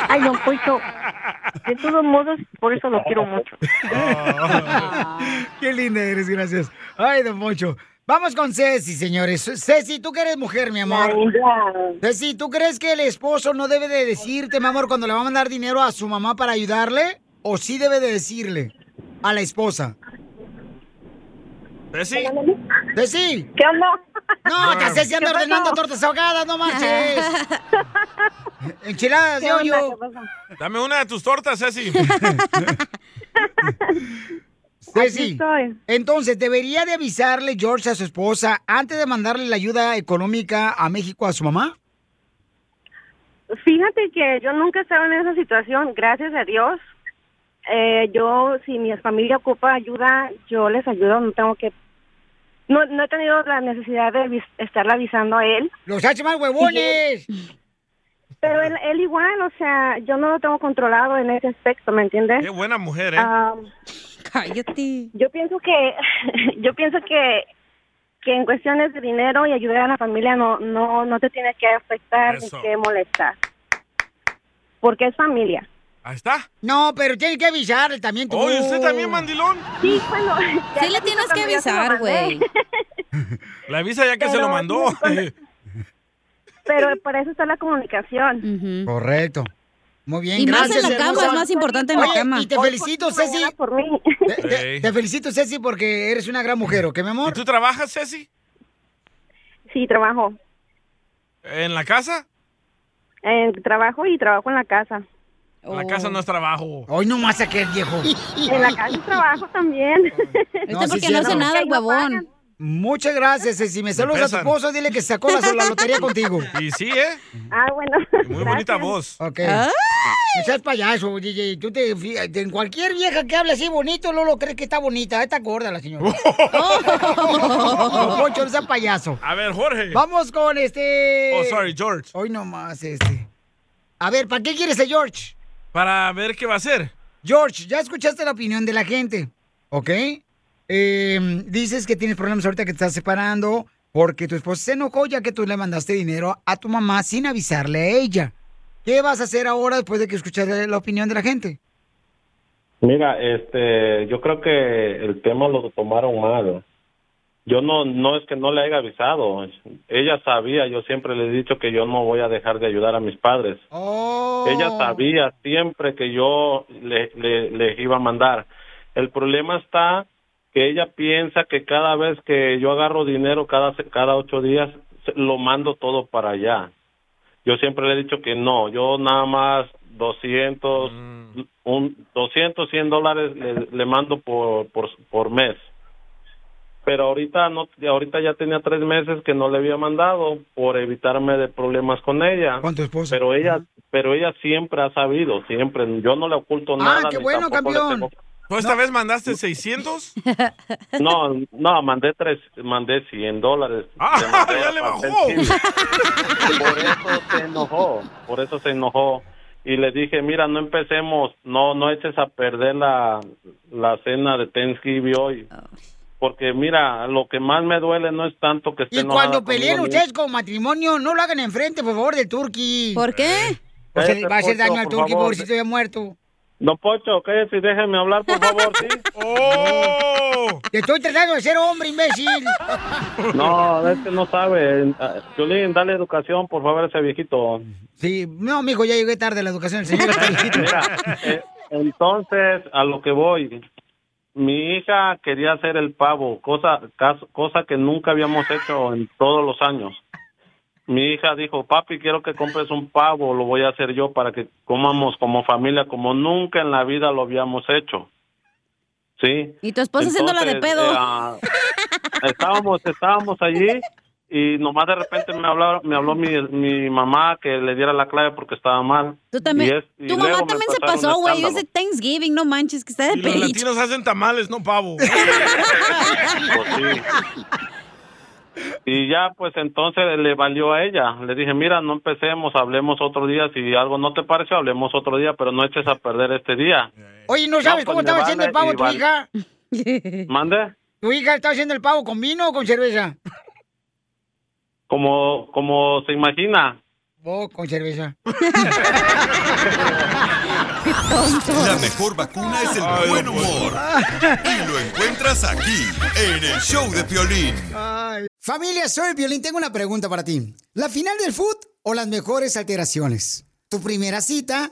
ay, don Poncho. De todos modos, por eso lo quiero mucho. Qué linda eres, gracias. Ay, don Mocho. Vamos con Ceci, señores. Ceci, tú que eres mujer, mi amor. Ceci, ¿tú crees que el esposo no debe de decirte, mi amor, cuando le va a mandar dinero a su mamá para ayudarle? ¿O sí debe de decirle a la esposa? ¿Ceci? ¿Ceci? ¿Qué onda? No, que Ceci anda ¿Qué pasó? ordenando tortas ahogadas, no marches. Enchiladas de hoyo. Dame una de tus tortas, Ceci. Ceci, entonces, ¿debería de avisarle George a su esposa antes de mandarle la ayuda económica a México a su mamá? Fíjate que yo nunca he estado en esa situación, gracias a Dios. Eh, yo, si mi familia ocupa ayuda, yo les ayudo, no tengo que... No, no he tenido la necesidad de estarle avisando a él. ¡Los hace más huevones! Pero él, él igual, o sea, yo no lo tengo controlado en ese aspecto, ¿me entiendes? Qué buena mujer, ¿eh? Ah, Cállate. Yo pienso que, yo pienso que, que en cuestiones de dinero y ayudar a la familia no, no, no te tiene que afectar Eso. ni que molestar, porque es familia. Ahí está. No, pero tienes que avisarle también tú. Oye, ¿usted también, mandilón? Sí, bueno. Sí le tienes que avisar, güey. La avisa ya que se lo mandó. Pero para eso está la comunicación. Correcto. Muy bien, Y más en la cama, hermosa. es más importante en la cama. Y te Hoy felicito, por Ceci. por mí. Te, te- te felicito, Ceci, porque eres una gran mujer, ¿ok, mi amor? ¿Y tú trabajas, Ceci? Sí, trabajo. ¿En la casa? Eh, trabajo y trabajo en la casa. La casa no es trabajo. Hoy no más aquel viejo. En la casa trabajo también. No, sí, cierto. huevón. Muchas gracias. Si me saludas a tu esposo, dile que sacó la, la lotería contigo. Y sí, ¿eh? Ah, bueno. Muy bonita voz. Ok. No seas payaso, DJ. Tú te, en cualquier vieja que hable así bonito, Lolo, crees que está bonita. Está gorda la señora. No, Poncho, no seas payaso. A ver, Jorge. Vamos con este... Oh, sorry, George. Hoy nomás este. A ver, ¿para qué quieres a George? Para ver qué va a hacer. George, ya escuchaste la opinión de la gente, ¿ok? Eh, dices que tienes problemas ahorita que te estás separando porque tu esposa se enojó ya que tú le mandaste dinero a tu mamá sin avisarle a ella. ¿Qué vas a hacer ahora después de que escuchaste la opinión de la gente? Mira, este, yo creo que el tema lo tomaron mal. Yo no, no es que no le haya avisado. Ella sabía, yo siempre le he dicho que yo no voy a dejar de ayudar a mis padres. Ella sabía siempre que yo le, le, les iba a mandar. El problema está que ella piensa que cada vez que yo agarro dinero, cada, cada ocho días, lo mando todo para allá. Yo siempre le he dicho que no, yo nada más 200, un 200, 100 dólares le, le mando por, por, por mes. Pero ahorita no, ahorita ya tenía tres meses que no le había mandado por evitarme de problemas con ella. Con tu esposa. Pero ella, pero ella siempre ha sabido, siempre. Yo no le oculto nada. Ah, qué bueno, campeón. tengo- ¿Tú esta vez mandaste 600? No, no, mandé tres, mandé 100 dólares. Ah, ya le bajó. Por eso se enojó, por eso se enojó. Y le dije, mira, no empecemos, no, no eches a perder la, la cena de Thanksgiving hoy. Porque mira, lo que más me duele no es tanto que esté Y cuando peleen ustedes con matrimonio, no lo hagan enfrente, por favor, del turqui. ¿Por qué? Pues Cállate, va a hacer Poncho, daño al por turqui, favor. pobrecito ya muerto. Don Pocho, cállese y déjeme hablar, por favor, ¿sí? ¡Oh! Te estoy tratando de ser hombre, imbécil. No, es que no sabe. Piolín, dale educación, por favor, a ese viejito. Sí, no, mijo, ya llegué tarde a la educación. El señor está viejito. Mira, eh, entonces, a lo que voy. Mi hija quería hacer el pavo, cosa, cosa que nunca habíamos hecho en todos los años. Mi hija dijo, papi, quiero que compres un pavo, lo voy a hacer yo para que comamos como familia, como nunca en la vida lo habíamos hecho. ¿Sí? Y tu esposa haciéndola de pedo. eh, estábamos, estábamos allí y nomás de repente me habló, me habló mi, mi mamá que le diera la clave porque estaba mal. Tú también. Y es- y tu luego mamá me también se pasó, güey. Es de Thanksgiving, no manches, que está de Y los latinos hacen tamales, no pavo. Pues sí. Y ya, pues entonces le valió a ella. Le dije, mira, no empecemos, hablemos otro día. Si algo no te pareció, hablemos otro día, pero no eches a perder este día. Oye, ¿no sabes No, cómo pues, estaba me haciendo el pavo tu vale. hija? Mande, ¿Tu hija estaba haciendo el pavo con vino o con cerveza? Como, como se imagina. Oh, con cerveza. La mejor vacuna es el buen humor. Y lo encuentras aquí, en el show de Piolín. Familia, soy el Violín. Tengo una pregunta para ti. ¿La final del foot o las mejores alteraciones? ¿Tu primera cita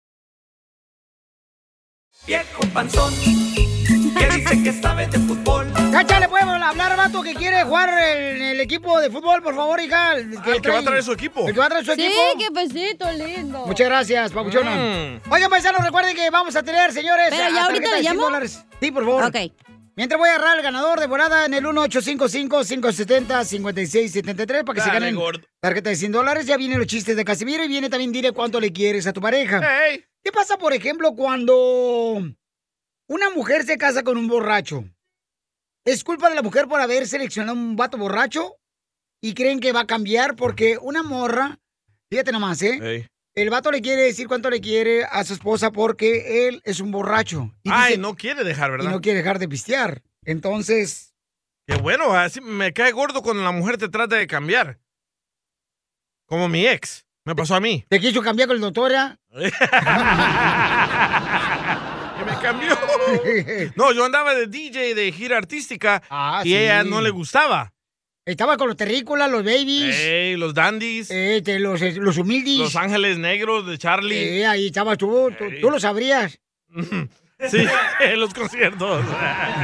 Viejo panzón, que dice que sabe de fútbol. Cacha, ¿le podemos hablar, vato, que quiere jugar en el equipo de fútbol, por favor, hija? El Ah, el que va a traer su equipo. El que va a traer su Sí, equipo. qué besito lindo. Muchas gracias, Papuchona. Mm. Oigan, paisanos, recuerden que vamos a tener, señores. Pero, ¿ya ahorita le de 100 llamo? dólares. Sí, por favor. Ok. Mientras voy a agarrar al ganador de volada en el 1855-570-5673 para que se ganen gordo. tarjeta de 100 dólares. Ya vienen los chistes de Casimiro y viene también dile cuánto le quieres a tu pareja. Hey. ¿Qué pasa, por ejemplo, cuando una mujer se casa con un borracho? ¿Es culpa de la mujer por haber seleccionado un vato borracho? ¿Y creen que va a cambiar? Porque una morra, fíjate nomás, ¿eh? El vato le quiere decir cuánto le quiere a su esposa porque él es un borracho. Y, Ay, dice- no quiere dejar, y ¿verdad? no quiere dejar de pistear. Entonces, Qué bueno, así me cae gordo cuando la mujer te trata de cambiar. Como mi ex. Me pasó a mí. ¿te quiso cambiar con el doctor ya? Y me cambió. No, yo andaba de DJ de gira artística Ah, y sí. ella no le gustaba. Estaba con los terrícolas, los babies, Ey, los dandies, eh, te- los, los humildes. los ángeles negros de Charlie. Eh, ahí estabas tú, tú, tú lo sabrías. Sí, en los conciertos.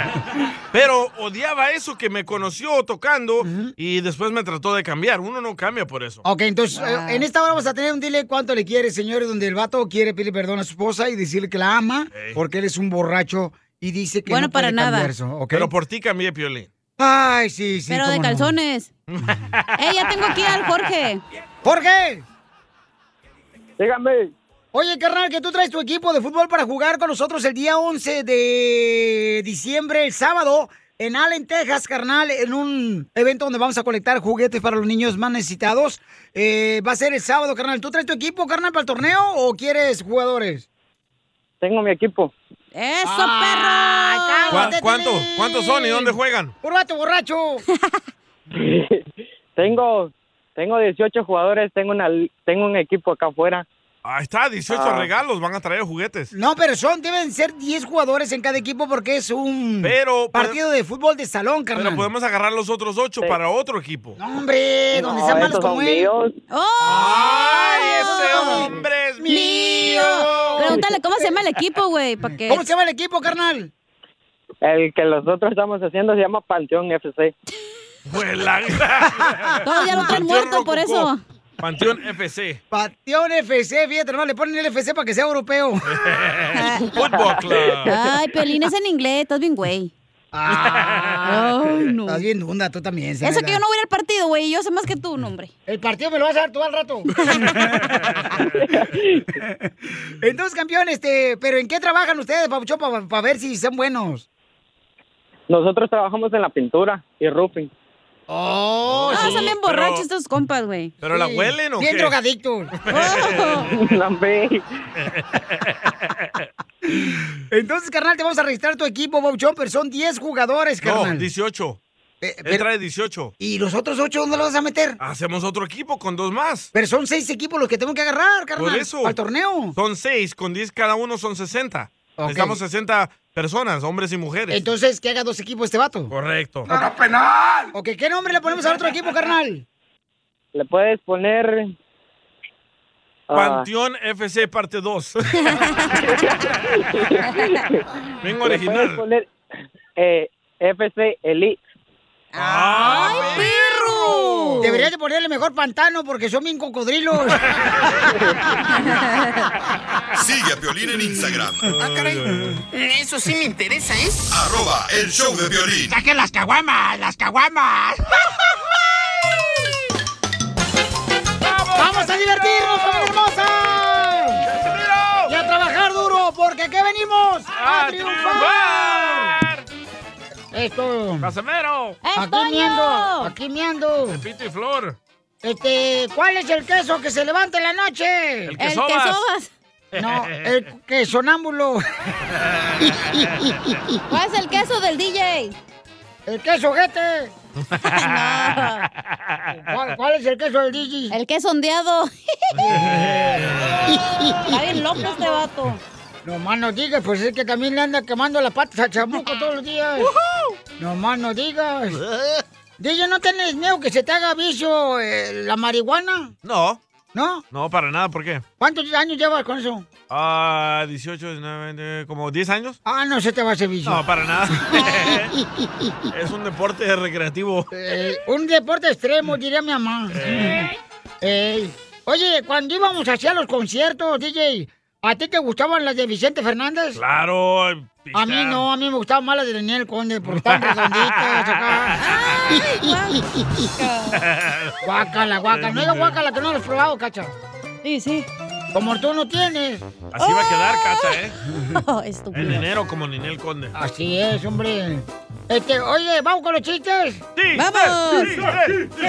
Pero odiaba eso que me conoció tocando y después me trató de cambiar. Uno no cambia por eso. Ok, entonces, Ah. eh, en esta hora vamos a tener un dile cuánto le quiere, señores, donde el vato quiere pedirle perdón a su esposa y decirle que la ama porque él es un borracho y dice que Bueno, no puede para nada. cambiar eso, ¿ok? Pero por ti cambié, Piolín. Ay, sí, sí. Pero de no. calzones. ¡Ey, ya tengo aquí al Jorge! ¡Jorge! Dígame. Oye, carnal, que tú traes tu equipo de fútbol para jugar con nosotros el día 11 de diciembre, el sábado, en Allen, Texas, carnal, en un evento donde vamos a colectar juguetes para los niños más necesitados. Eh, va a ser el sábado, carnal. ¿Tú traes tu equipo, carnal, para el torneo o quieres jugadores? Tengo mi equipo. ¡Eso, Ah, perro! ¿Cuá- cálmate, ¿Cuánto? Tilín. ¿Cuántos son y dónde juegan? ¡Puro vato borracho! tengo tengo 18 jugadores, tengo una tengo un equipo acá afuera. Ahí está, 18 Ah. regalos, van a traer juguetes. No, pero son, deben ser 10 jugadores en cada equipo porque es un Pero, partido de fútbol de salón, carnal. pero podemos agarrar los otros 8 para otro equipo. No, hombre, donde No, sean malos como él. ¡Ay, ese hombre es mío! Pregúntale cómo se llama el equipo, güey, para que... ¿Cómo se llama el equipo, carnal? El que nosotros estamos haciendo se llama Panteón FC. Vuela. Todos ya lo traen muerto, por eso. Panteón FC. Pateón FC, fíjate, nomás le ponen el FC para que sea europeo. Fútbol Club. Ay, Pelín es en inglés, estás bien, güey. Ah, Ay, no. Estás bien dunda, tú también. Eso que yo no voy al partido, güey, yo sé más que tú, no, hombre. El partido me lo vas a dar tú al rato. Entonces, campeón, este, ¿pero en qué trabajan ustedes, para ver si son buenos? Nosotros trabajamos en la pintura y roofing. Oh, Ah, sí. bien borrachos estos compas, güey. ¿Pero la Sí. huelen o Bien qué? drogadictos. No. Entonces, carnal, te vamos a registrar tu equipo, Papuchón, pero son 10 jugadores, No, carnal. 18. Eh, Él pero- trae 18. ¿Y los otros 8 dónde los vas a meter? Hacemos otro equipo con dos más. Pero son 6 equipos los que tengo que agarrar, carnal. Por eso. Al torneo. Son 6, con 10 cada uno son 60. Ok. Necesitamos 60 personas, hombres y mujeres. Entonces, que haga dos equipos este vato. Correcto. penal! Ok, ¿qué nombre le ponemos al otro equipo, carnal? Le puedes poner ah, Panteón FC parte 2. Bien le puedes original. poner eh, FC Elite. ¡Ay, Deberías de ponerle mejor pantano porque son bien cocodrilos. Sigue a Piolín en Instagram. Ah, caray. Eso sí me interesa, ¿eh? Arroba el show de violín. ¡Saquen las caguamas! ¡Las caguamas! ¡Vamos a divertirnos, familia hermosa! Y a trabajar duro, porque aquí venimos a, ¡A triunfar. Esto. ¡Casemiro! Aquí Toño! miando, aquí miando. Pito y Flor. Este, ¿cuál es el queso que se levanta en la noche? El El que que sobas. No, el que sonámbulo. ¿Cuál es el queso del DJ? El queso jete. No, ¿Cuál, cuál es el queso del DJ? el queso ondeado. Está bien loco este vato. No más no digas, pues es que también le anda quemando las patas a chamuco todos los días. No más no digas. DJ, ¿no tienes miedo que se te haga vicio eh, la marihuana? No. ¿No? No, para nada, ¿por qué? ¿Cuántos años llevas con eso? Ah, 18, 19, eh, como 10 años. Ah, no se te va a hacer vicio. No, para nada. es un deporte recreativo. Eh, un deporte extremo, diría mi mamá. Oye, cuando íbamos hacia los conciertos, DJ, ¿a ti te gustaban las de Vicente Fernández? Claro. A mí no, a mí me gustaban más las de Daniel Conde, porque están redonditas acá. guácala, guácala. No diga guácala, que no lo has probado, cacha. Sí, sí. Como tú no tienes. Así va a quedar, Cacha, ¿eh? Oh, estúpido. En enero, como Ninel Conde. Así es, hombre. Este, oye, ¿vamos con los chistes? Sí, ¡Vamos! sí, sí, sí.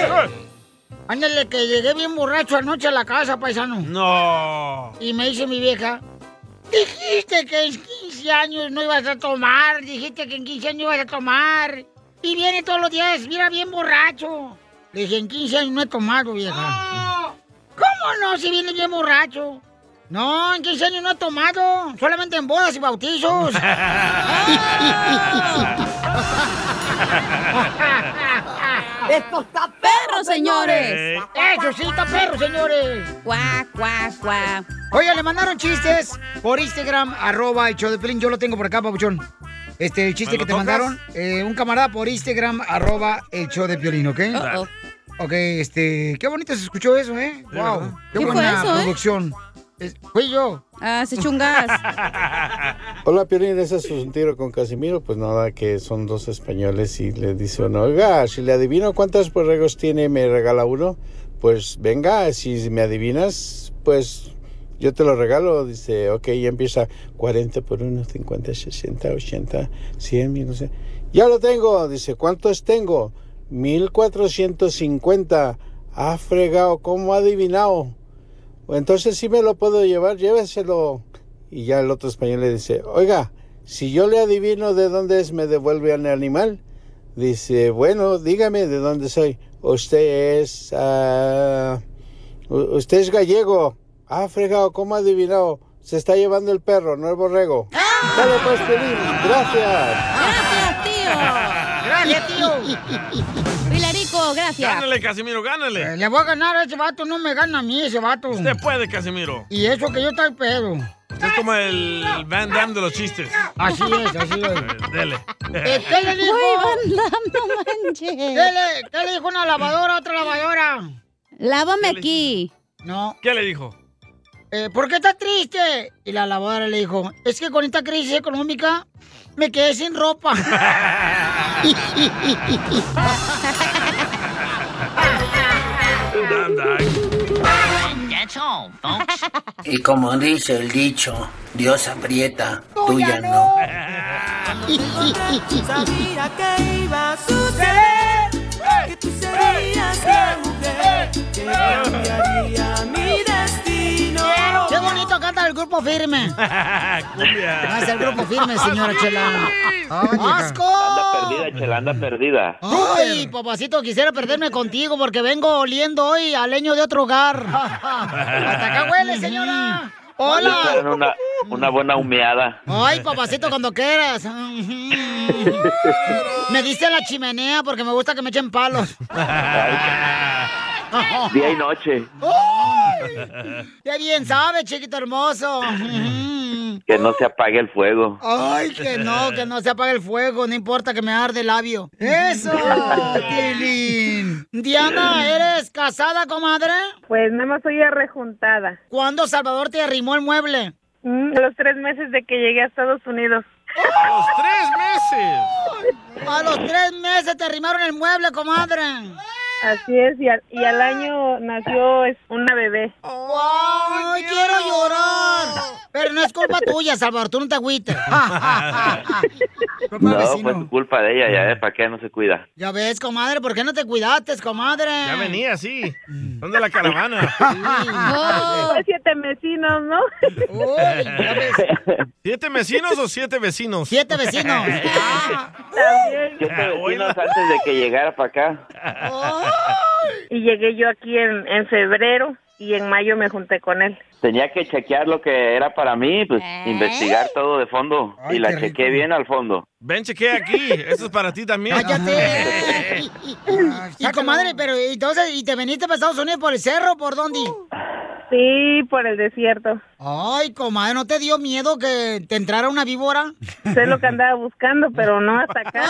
Ándale, que llegué bien borracho anoche a la casa, paisano. No. Y me dice mi vieja, dijiste que en 15 años no ibas a tomar, dijiste que en 15 años ibas a tomar. Y viene todos los días, mira, bien borracho. Le dije, en 15 años no he tomado, vieja. ¿Cómo no, si viene bien borracho? No, en 15 años no he tomado, solamente en bodas y bautizos. ¡Esto está perro, señores! ¡Eso sí está perro, señores! ¡Cuá, cuá, cuá! Oiga, le mandaron chistes por Instagram, arroba el show de Pelín. Yo lo tengo por acá, papuchón. Este, el chiste ¿Me que te tocas? mandaron, eh, un camarada por Instagram, arroba el show de Piolín, ¿ok? Uh-oh. Ok, este, qué bonito se escuchó eso, ¿eh? wow, qué ¿Qué fue buena eh? producción. Es- fui yo. Ah, se echó un gas. Hola, Piolín, ese es un tiro con Casimiro. Pues nada, que son dos españoles y le dice uno, oiga, si le adivino cuántos borregos tiene, me regala uno. Pues venga, si me adivinas, pues yo te lo regalo. Dice, ok, y empieza 40 por 1, 50, 60, 80, 100, mil, no sé. Ya lo tengo. Dice, ¿cuántos tengo? 1450. Ha fregado, ¿cómo ha adivinado? Entonces sí me lo puedo llevar, lléveselo. Y ya el otro español le dice, oiga, si yo le adivino de dónde es, ¿me devuelve al animal? Dice, bueno, dígame de dónde soy. Usted es... ah, u- usted es gallego. Ah, fregado, ¿cómo ha adivinado? Se está llevando el perro, no el borrego. Dale pues, gracias. ¡Gracias, tío! Gracias, tío. Gracias. Gánale, Casimiro, Eh, gánale. Le voy a ganar a ese vato, no me gana a mí ese vato. Usted puede, Casimiro. Y eso que yo estoy pedo. Usted es como el Van Damme de los chistes. Así es, así es. Eh, Dele. Eh, ¿Qué le dijo? Uy, Van Damme, no manches. ¿Qué le, qué le dijo una lavadora a otra lavadora? Lávame aquí. No. ¿Qué le dijo? Eh, ¿Por qué estás triste? Y la lavadora le dijo, es que con esta crisis económica me quedé sin ropa. Y como dice el dicho, Dios aprieta, tuya no. Sabía que iba a suceder, tú serías la mujer que cambiaría mi destino. ¡Qué canta el grupo firme! Cumbia. No es el grupo firme, señora Chela. ¡Asco! Anda perdida, chela, anda perdida. Ay, papacito, quisiera perderme contigo porque vengo oliendo hoy a leño de otro hogar. Hasta acá huele, señora. Hola. Una, una buena humeada. Ay, papacito, cuando quieras. Me diste la chimenea porque me gusta que me echen palos. Día y noche. Qué bien sabe, chiquito hermoso. Que no se apague el fuego. Ay, que no, que no se apague el fuego, no importa que me arde el labio. ¡Eso! Tilín! Diana, ¿eres casada, comadre? Pues nada más soy rejuntada. ¿Cuándo Salvador te arrimó el mueble? Mm, los tres meses de que llegué a Estados Unidos. ¡A los tres meses! A los tres meses te arrimaron el mueble, comadre. Así es, y al, y al año nació una bebé. ¡Ay, quiero llorar! Pero no es culpa tuya, Salvador, tú no te agüites. No, fue su culpa de ella, ya ves, ¿para qué no se cuida? Ya ves, comadre, ¿por qué no te cuidaste, comadre? Ya venía, sí. ¿Dónde la caravana? Fue siete vecinos, ¿no? Uy, ya ves. ¿Siete vecinos o siete vecinos? Siete vecinos. También. Siete vecinos antes de que llegara para acá. Y llegué yo aquí en, en febrero y en mayo me junté con él. Tenía que chequear lo que era para mí, pues investigar todo de fondo. y la chequeé bien al fondo. Ven, chequea aquí. Esto es para ti también. Cállate. Y comadre, pero entonces, ¿y te veniste para Estados Unidos por el cerro? ¿Por dónde? Sí, por el desierto. Ay, comadre, ¿no te dio miedo que te entrara una víbora? Sé lo que andaba buscando, pero no hasta acá.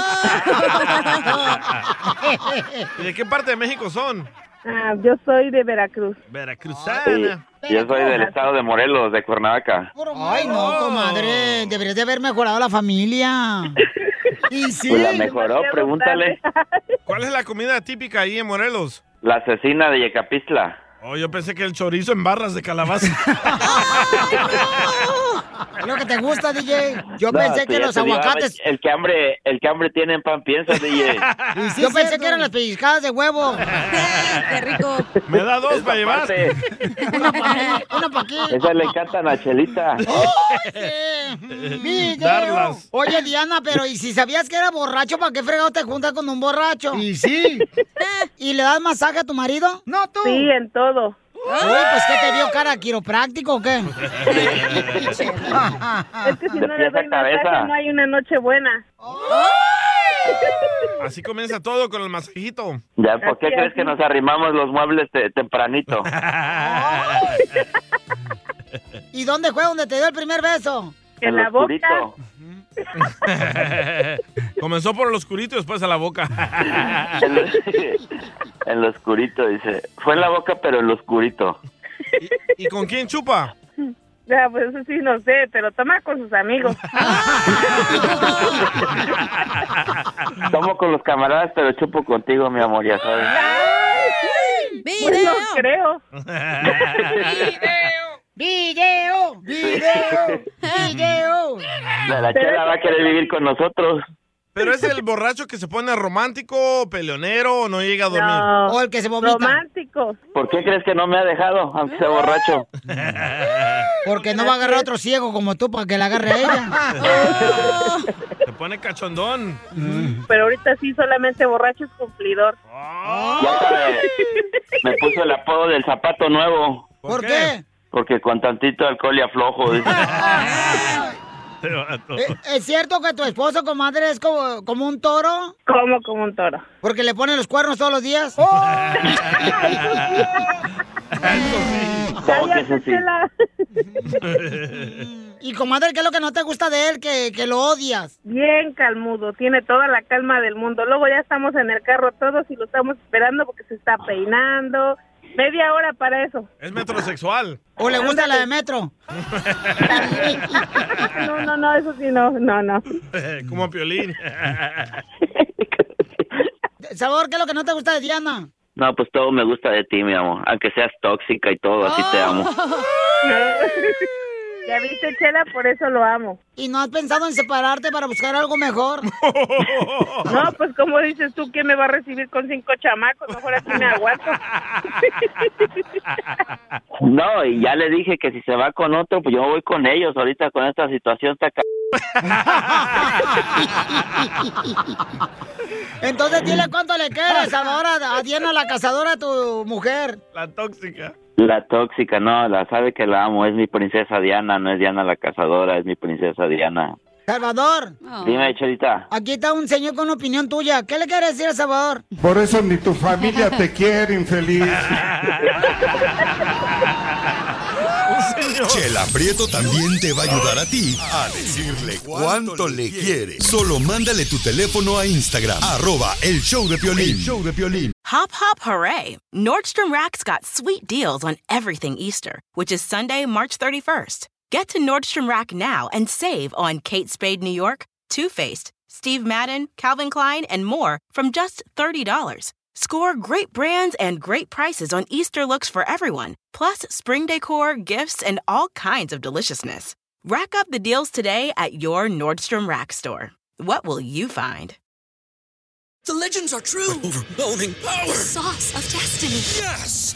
¿Y de qué parte de México son? Ah, yo soy de Veracruz. Veracruzana. Yo soy del estado de Morelos, de Cuernavaca. Ay, no, comadre, deberías de haber mejorado la familia. Y sí. Pues la mejoró, pregúntale. ¿Cuál es la comida típica ahí en Morelos? La asesina de Yecapistla. Oh, yo pensé que el chorizo en barras de calabaza. Es lo que te gusta, DJ. Yo No, pensé que los digo, aguacates... El que hambre, el que hambre tiene en pan piensa, DJ. Yo pensé que eran las pellizcadas de huevo. Qué rico. Me da dos Esa para llevar. parte, Una para una pa' aquí. Esa le encanta a Chelita. Video. Darlas. Oye, Diana, pero ¿y si sabías que era borracho, para qué fregado te juntas con un borracho? Y sí. ¿Y le das masaje a tu marido? No, tú. Sí, en todo. Uy, pues ¿qué te vio cara quiropráctico o qué? Es que si no le doy masaje, no hay una noche buena. Así comienza todo con el masajito. Ya, ¿por qué Así, crees así. que nos arrimamos los muebles te- tempranito? ¿Y dónde fue donde te dio el primer beso? En lo oscurito. Comenzó por el oscurito y después a la boca. En lo, en lo oscurito, dice. Fue en la boca, pero en lo oscurito. ¿Y con quién chupa? Ya, pues eso sí no sé, pero toma con sus amigos. Tomo con los camaradas, pero chupo contigo, mi amor, ya sabes. Pues no creo. ¡Video! ¡Video! ¡Video! La, la chela va a querer vivir con nosotros. ¿Pero es el borracho que se pone romántico, peleonero o no llega a dormir? No. O el que se vomita. Romántico. ¿Por qué crees que no me ha dejado, aunque sea borracho? Porque no va a agarrar otro ciego como tú para que la agarre a ella. Se pone cachondón. Pero ahorita sí, solamente borracho es cumplidor. Ya sabe, me puso el apodo del zapato nuevo. ¿Por qué? Porque con tantito alcohol y aflojo. ¿Eh, ¿Es cierto que tu esposo, comadre, es como, como un toro? Como como un toro. ¿Porque le pone los cuernos todos los días? ¿Cómo que eso sí? Y comadre, ¿qué es lo que no te gusta de él? Que, que lo odias. Bien calmudo, tiene toda la calma del mundo. Luego ya estamos en el carro todos y lo estamos esperando porque se está peinando. Media hora para eso. Es metrosexual. ¿O le gusta la de metro? No, no, no, eso sí, no, no, no. Como piolín. Sabor, ¿qué es lo que no te gusta de Diana? No, pues todo me gusta de ti, mi amor. Aunque seas tóxica y todo, así te amo. Ya viste, Chela, por eso lo amo. ¿Y no has pensado en separarte para buscar algo mejor? No, pues como dices tú, ¿quién me va a recibir con cinco chamacos? Mejor así me aguanto. No, y ya le dije que si se va con otro, pues yo voy con ellos. Ahorita con esta situación está Entonces dile cuánto le quieres ahora a Diana, la cazadora, tu mujer. La tóxica. La tóxica, no, la sabe que la amo. Es mi princesa Diana, no es Diana la cazadora, es mi princesa Diana. Salvador, Dime, Chelita. aquí está un señor con una opinión tuya. ¿Qué le quieres decir a Salvador? Por eso ni tu familia te quiere, infeliz. Chela Prieto también te va a ayudar a ti a decirle cuánto le quiere. Solo mándale tu teléfono a Instagram, arroba el show de Piolín. El show de Piolín. Hop, hop, hooray! Nordstrom Rack's got sweet deals on everything Easter, which is Sunday, March 31st. Get to Nordstrom Rack now and save on Kate Spade New York, Too Faced, Steve Madden, Calvin Klein, and more from just $30. Score great brands and great prices on Easter looks for everyone, plus spring decor, gifts, and all kinds of deliciousness. Rack up the deals today at your Nordstrom Rack store. What will you find? The legends are true. overwhelming power! The sauce of destiny. Yes!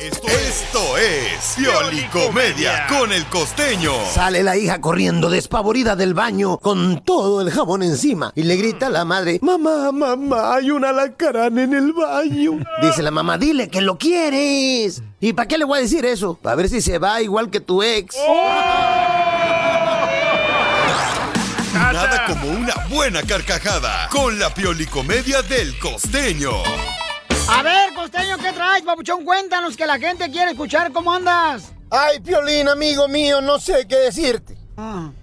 Esto es Piolicomedia con el costeño. Sale la hija corriendo despavorida del baño con todo el jabón encima y le grita a la madre, mamá, mamá, hay un alacrán en el baño. Dice la mamá, dile que lo quieres. ¿Y para qué le voy a decir eso? Para ver si se va igual que tu ex. Nada como una buena carcajada con la Piolicomedia del costeño. A ver, costeño, ¿qué traes, papuchón? Cuéntanos que la gente quiere escuchar cómo andas. Ay, Piolín, amigo mío, no sé qué decirte.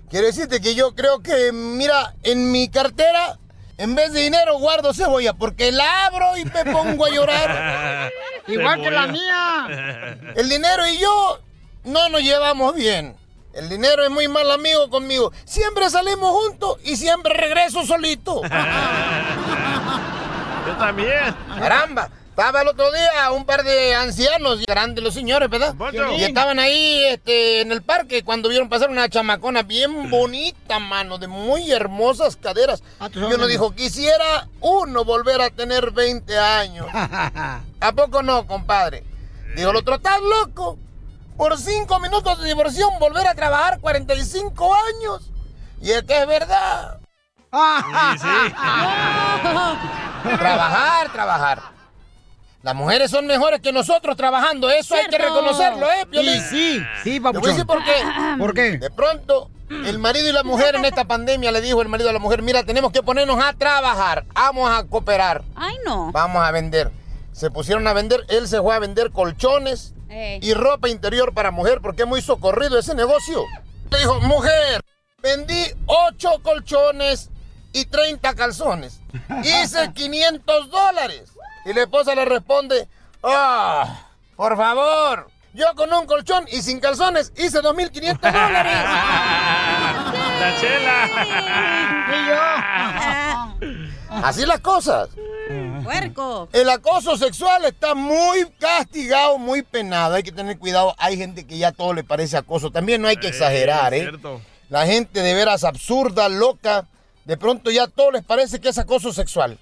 Quiero decirte que yo creo que, mira, en mi cartera, en vez de dinero, guardo cebolla, porque la abro y me pongo a llorar. Igual que la mía. El dinero y yo no nos llevamos bien. El dinero es muy mal amigo conmigo. Siempre salimos juntos y siempre regreso solito. Yo también. Caramba. Estaba el otro día un par de ancianos, grandes los señores, ¿verdad? Y estaban ahí este, en el parque cuando vieron pasar una chamacona bien bonita, mano, de muy hermosas caderas. Y uno dijo, quisiera uno volver a tener 20 años. ¿A poco no, compadre? Dijo el otro, ¿estás loco? Por cinco minutos de diversión volver a trabajar 45 años. Y es que es verdad. trabajar, trabajar. Las mujeres son mejores que nosotros trabajando, eso hay que reconocerlo, ¿eh, Piolín? Sí, sí, sí, Te voy a papuchón. decir por qué. ¿Por qué? De pronto, el marido y la mujer en esta pandemia le dijo el marido a la mujer, mira, tenemos que ponernos a trabajar, vamos a cooperar. Ay, no. Vamos a vender. Se pusieron a vender, él se fue a vender colchones Ey. y ropa interior para mujer porque es muy socorrido ese negocio. Le dijo, mujer, vendí 8 colchones y 30 calzones. Hice 500 dólares. Y la esposa le responde, ah, por favor, yo con un colchón y sin calzones hice 2.500 dólares. La chela. Así las cosas. Puerco. El acoso sexual está muy castigado, muy penado. Hay que tener cuidado. Hay gente que ya todo le parece acoso. También no hay que exagerar, es ¿eh? La gente de veras absurda, loca. De pronto ya todo les parece que es acoso sexual.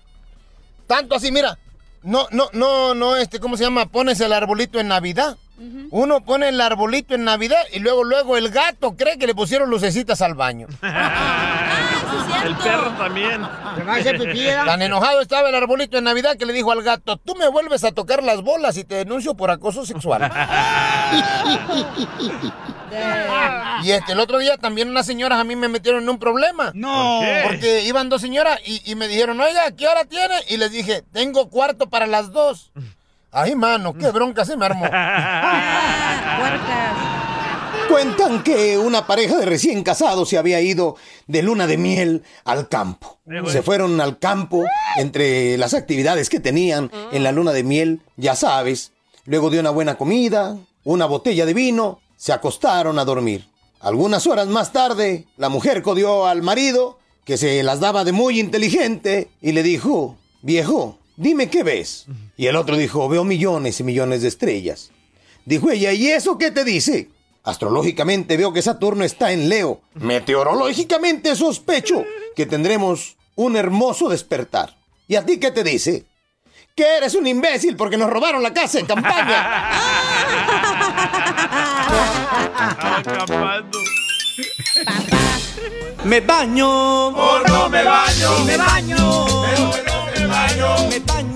Tanto así, mira. No, no, no, no, este, ¿cómo se llama? Pones el arbolito en Navidad. Uno pone el arbolito en Navidad y luego, luego el gato cree que le pusieron lucecitas al baño. El perro también. Tan enojado estaba el arbolito en Navidad que le dijo al gato, tú me vuelves a tocar las bolas y te denuncio por acoso sexual. y este, el otro día también unas señoras a mí me metieron en un problema. No. ¿Por qué? Porque iban dos señoras y, y me dijeron, oiga, ¿qué hora tiene? Y les dije, tengo cuarto para las dos. Ay, mano, qué bronca se me armó. Cuentan que una pareja de recién casados se había ido de luna de miel al campo. Se fueron al campo entre las actividades que tenían en la luna de miel, ya sabes. Luego de una buena comida, una botella de vino, se acostaron a dormir. Algunas horas más tarde, la mujer codió al marido, que se las daba de muy inteligente, y le dijo, viejo, dime qué ves. Y el otro dijo, veo millones y millones de estrellas. Dijo ella, ¿y eso qué te dice? Astrológicamente veo que Saturno está en Leo. Meteorológicamente sospecho que tendremos un hermoso despertar. ¿Y a ti qué te dice? Que eres un imbécil porque nos robaron la casa en campaña. Me baño. Por no me baño. Me baño. me baño. Me baño.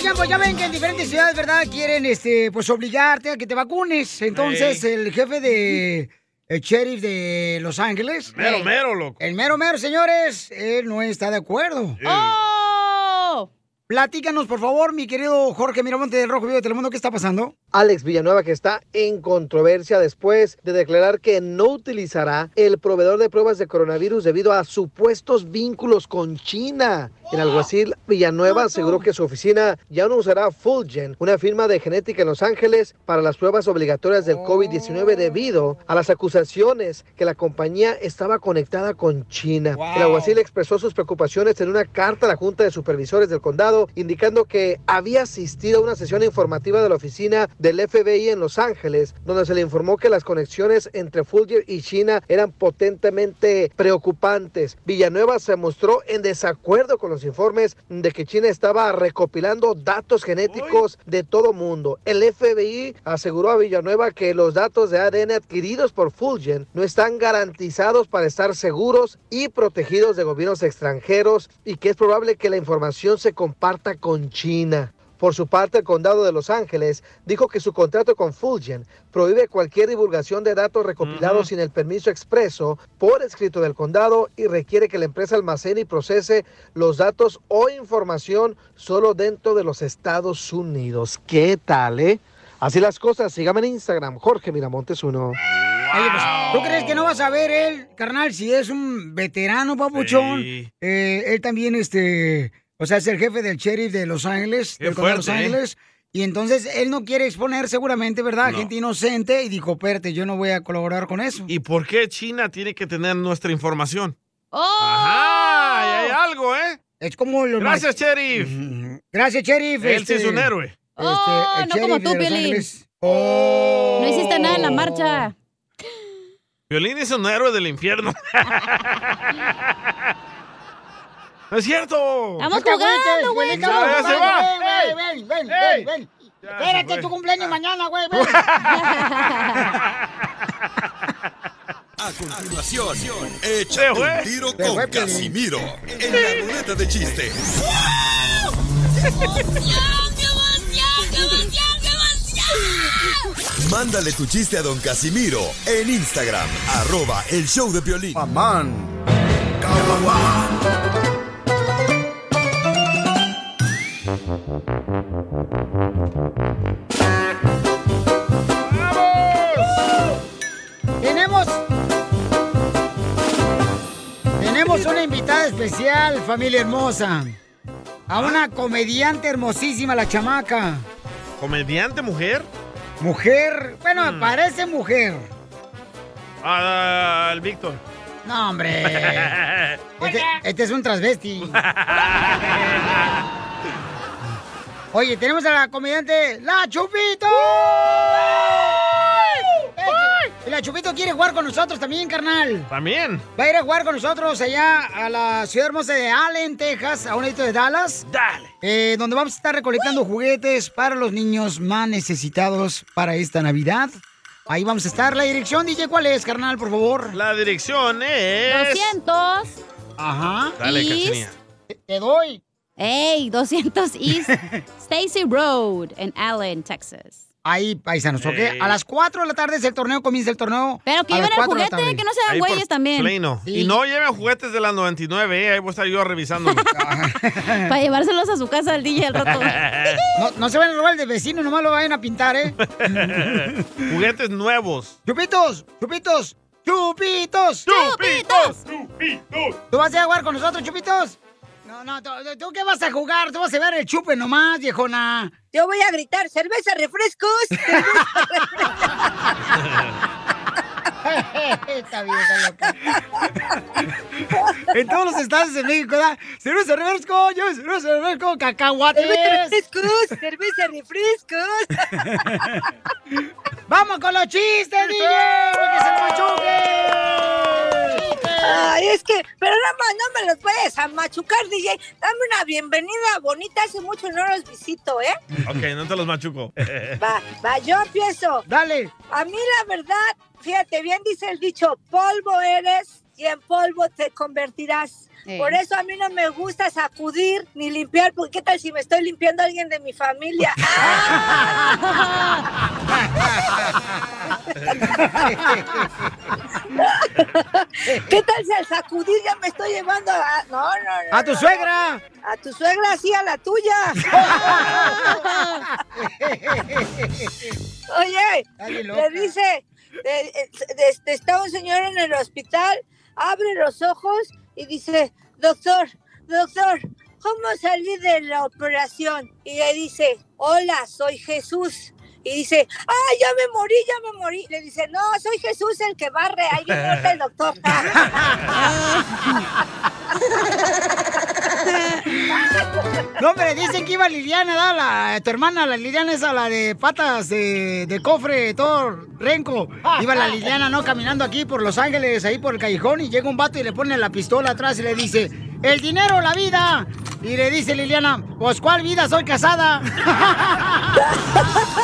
Oigan, pues ya ven que en diferentes ciudades, ¿verdad? Quieren, este, pues obligarte a que te vacunes. Entonces, el jefe de... El sheriff de Los Ángeles. Mero, eh, mero, loco. El mero mero, señores, él no está de acuerdo. ¡Oh! Platícanos, por favor, mi querido Jorge Miramonte del Rojo Vivo de Telemundo, ¿qué está pasando? Alex Villanueva que está en controversia después de declarar que no utilizará el proveedor de pruebas de coronavirus debido a supuestos vínculos con China. El alguacil Villanueva aseguró que su oficina ya no usará Fulgen, una firma de genética en Los Ángeles, para las pruebas obligatorias del COVID-19 debido a las acusaciones que la compañía estaba conectada con China. El alguacil expresó sus preocupaciones en una carta a la Junta de Supervisores del Condado, indicando que había asistido a una sesión informativa de la oficina del FBI en Los Ángeles, donde se le informó que las conexiones entre Fulger y China eran potentemente preocupantes. Villanueva se mostró en desacuerdo con los informes de que China estaba recopilando datos genéticos de todo mundo. El FBI aseguró a Villanueva que los datos de ADN adquiridos por Fulgen no están garantizados para estar seguros y protegidos de gobiernos extranjeros y que es probable que la información se comparta con China. Por su parte, el condado de Los Ángeles dijo que su contrato con Fulgen prohíbe cualquier divulgación de datos recopilados sin el permiso expreso por escrito del condado y requiere que la empresa almacene y procese los datos o información solo dentro de los Estados Unidos. ¿Qué tal, eh? Así las cosas, sígame en Instagram, Jorge Miramontes uno. Oye, pues, ¿tú crees que no vas a ver él, carnal, si es un veterano, papuchón? Sí. Eh, él también, este, o sea, es el jefe del sheriff de Los Ángeles, Qué del condado de Los fuerte, ¿eh? Ángeles. Y entonces él no quiere exponer seguramente, ¿verdad? No. Gente inocente y dijo, espérate, yo no voy a colaborar con eso. ¿Y por qué China tiene que tener nuestra información? ¡Oh! Ajá, ahí hay algo, ¿eh? Es como lo Gracias, sheriff. Gracias, sheriff. Él sí es este, un héroe. Oh, el no como tú, Piolín. Oh. No hiciste nada en la marcha. Violín es un héroe del infierno. ¡No es cierto! Estamos No te agüites, jugando, güey. Piolín, Ya, estamos ya se jugando. va. Ven, ven, ven, ven, ven. Espérate, tu cumpleaños mañana, güey, ven. A continuación, échate un tiro con. Casimiro en la ruleta de chistes. Mándale tu chiste a don Casimiro en Instagram, arroba el show de violín. Tenemos. Tenemos una invitada especial, familia hermosa. A una comediante hermosísima, la chamaca. ¿Comediante mujer? Mujer, bueno, Mm. parece mujer. Ah, el Víctor. No, hombre. Este, este es un transvesti. Oye, tenemos a la comediante La Chupito. Y La Chupito quiere jugar con nosotros también, carnal. También. Va a ir a jugar con nosotros allá a la ciudad hermosa de Allen, Texas, a un ladito de Dallas. Dale. eh, donde vamos a estar recolectando juguetes para los niños más necesitados para esta Navidad. Ahí vamos a estar. La dirección, DJ, ¿cuál es, carnal, por favor? La dirección es... 200 Ajá. Dale, East. Cachanilla. Te doy. Ey, 200 East Stacy Road en Allen, Texas. Ahí, paisanos, ¿ok? Ey. A las 4 de la tarde es el torneo, comienza el torneo. Pero que las lleven el 4 de la juguete, que no sean Ahí por güeyes también. Sí. Y no lleven juguetes de la 99, ¿eh? Ahí voy a estar yo revisando. Para llevárselos a su casa al DJ al rato. No, no se van a robar el de vecino, nomás lo vayan a pintar, ¿eh? juguetes nuevos. ¡Chupitos! ¡Chupitos! ¡Chupitos! ¡Chupitos! ¿Tú vas a ir a jugar con nosotros, Chupitos? No, no, ¿tú, tú qué vas a jugar? Tú vas a ver el chupe nomás, viejona. Yo voy a gritar, cerveza, refrescos. Esta vieja loca. en todos los estados de México, ¿verdad? Cerveza refresco, yo cerveza refresco, cacahuates. cerveza, refrescos, cerveza, refrescos. ¡Vamos con los chistes, DJ! ¡Que se machuque! Ay, es que, pero nada más no me los vayas a machucar, DJ. Dame una bienvenida bonita, hace mucho no los visito, ¿eh? Ok, no te los machuco. Va, va, yo empiezo. Dale. A mí la verdad, fíjate, bien dice el dicho, polvo eres y en polvo te convertirás. Eh. Por eso a mí no me gusta sacudir ni limpiar, porque qué tal si me estoy limpiando a alguien de mi familia. ¿Qué tal si al sacudir ya me estoy llevando a... No, no, no. ¡A tu no, suegra! A tu suegra, sí, a la tuya. Oye, le dice, eh, está un señor en el hospital, abre los ojos y dice, doctor, doctor, ¿cómo salí de la operación? Y le dice, hola, soy Jesús. Y dice, ah, ya me morí, ya me morí. Le dice, no, soy Jesús el que barre. Ahí viene el doctor. No, hombre, dicen que iba Liliana, ¿da? Tu hermana, la Liliana esa, la de patas de, de cofre, todo renco. Iba la Liliana, ¿no? Caminando aquí por Los Ángeles, ahí por el callejón, y llega un vato y le pone la pistola atrás y le dice, el dinero, la vida. Y le dice Liliana, pues ¿cuál vida? Soy casada.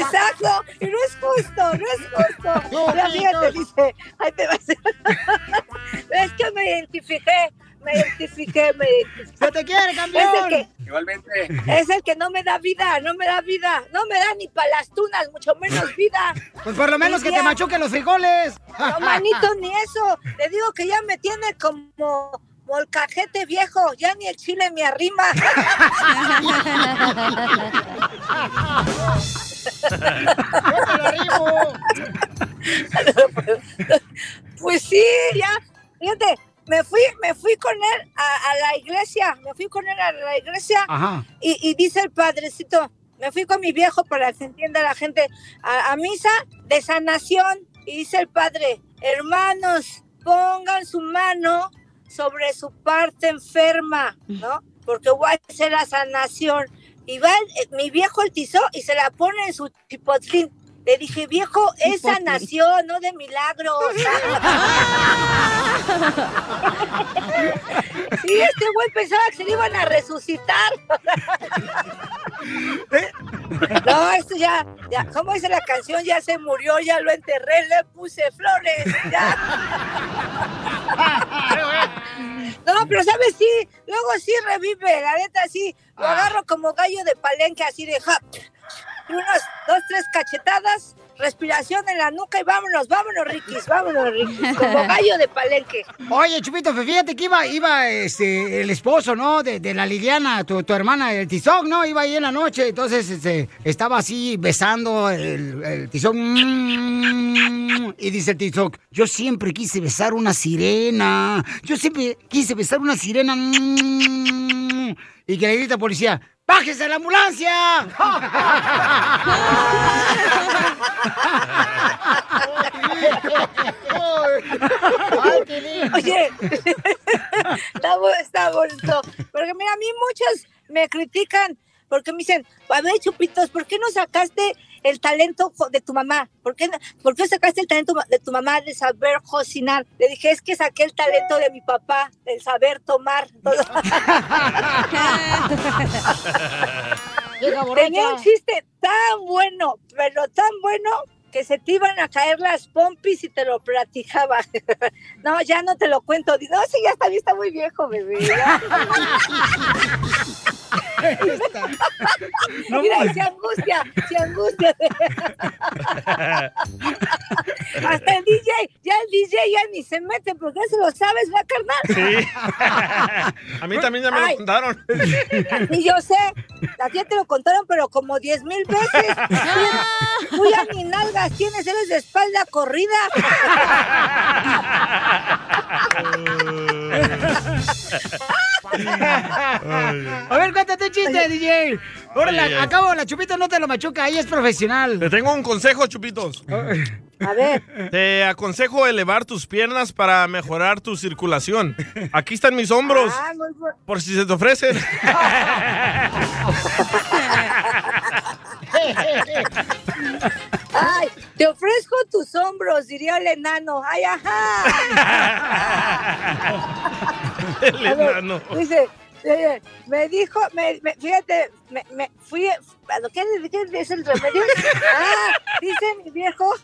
Exacto, y no es justo, no es justo. Mira, fíjate, dice, ay, te vas a... Es que me identifiqué, me identifiqué, me identifiqué. ¡Se te quiere, campeón! Es el que, Igualmente. es el que no me da vida, no me da vida, no me da ni para las tunas, mucho menos vida. Pues por lo menos que te día. machuquen los frijoles. No, manito, ni eso. Le digo que ya me tiene como molcajete viejo, ya ni el chile me arrima. Pues sí, ya. Fíjate, me fui, me fui con él a, a la iglesia, me fui con él a la iglesia Ajá. y, y dice el padrecito, me fui con mi viejo para que entienda la gente a, a misa de sanación y dice el padre, hermanos, pongan su mano sobre su parte enferma, ¿no? Porque voy a hacer la sanación. Y va eh, mi viejo el tizó y se la pone en su chipotlín. Le dije, viejo, es Chipotle. sanación, no de milagros. sí, este güey pensaba que se le iban a resucitar. no, esto ya, ya, ¿cómo dice la canción? Ya se murió, ya lo enterré, le puse flores. ya. No, pero sabes, sí, luego sí revive, la neta sí, lo agarro como gallo de palenque, así de ja, y unas dos, tres cachetadas, respiración en la nuca y vámonos, vámonos, Riquis, vámonos, Riquis, como gallo de palenque. Oye, Chupito, fíjate que iba, iba este, el esposo, ¿no? De, de la Liliana, tu, tu hermana, el Tizoc, ¿no? Iba ahí en la noche, entonces este, estaba así besando el, el Tizoc. mm, Y dice el Tizoc, yo siempre quise besar una sirena. Yo siempre quise besar una sirena. mm". Y que le grita policía, ¡bájese la ambulancia! Oye, está, está bonito. Porque mira, a mí muchos me critican porque me dicen, a ver, Chupitos, ¿por qué no sacaste el talento de tu mamá? ¿Por qué, ¿Por qué sacaste el talento de tu mamá de saber cocinar? Le dije, es que saqué el talento de mi papá, del saber tomar. Tenía un chiste tan bueno, pero tan bueno que se te iban a caer las pompis y te lo platicaba. No, ya no te lo cuento. No, sí, ya está, está muy viejo, bebé. ya. No, Mira, y se angustia, se angustia. Hasta el DJ, ya el DJ ya ni se mete porque se lo sabes, ¿va, carnal? Sí. A mí también ya me Ay. lo contaron. Y yo sé, a ti te lo contaron, pero como diez mil veces. Tú- Tú ya ni nalgas tienes, eres de espalda corrida. A ver, cuéntate un chiste, DJ. Órale, Ay, ay. acabo, la Chupito no te lo machuca, ella es profesional. Te tengo un consejo, Chupitos. A ver. Te aconsejo elevar tus piernas para mejorar tu circulación. Aquí están mis hombros, Ah, por si se te ofrecen. Ay, te ofrezco tus hombros, diría el enano. Ay, ajá. El ver, enano. Dice, eh, me dijo, me, me- fíjate, me, me fui, ¿a lo que qué es el remedio? Ah, dice mi viejo.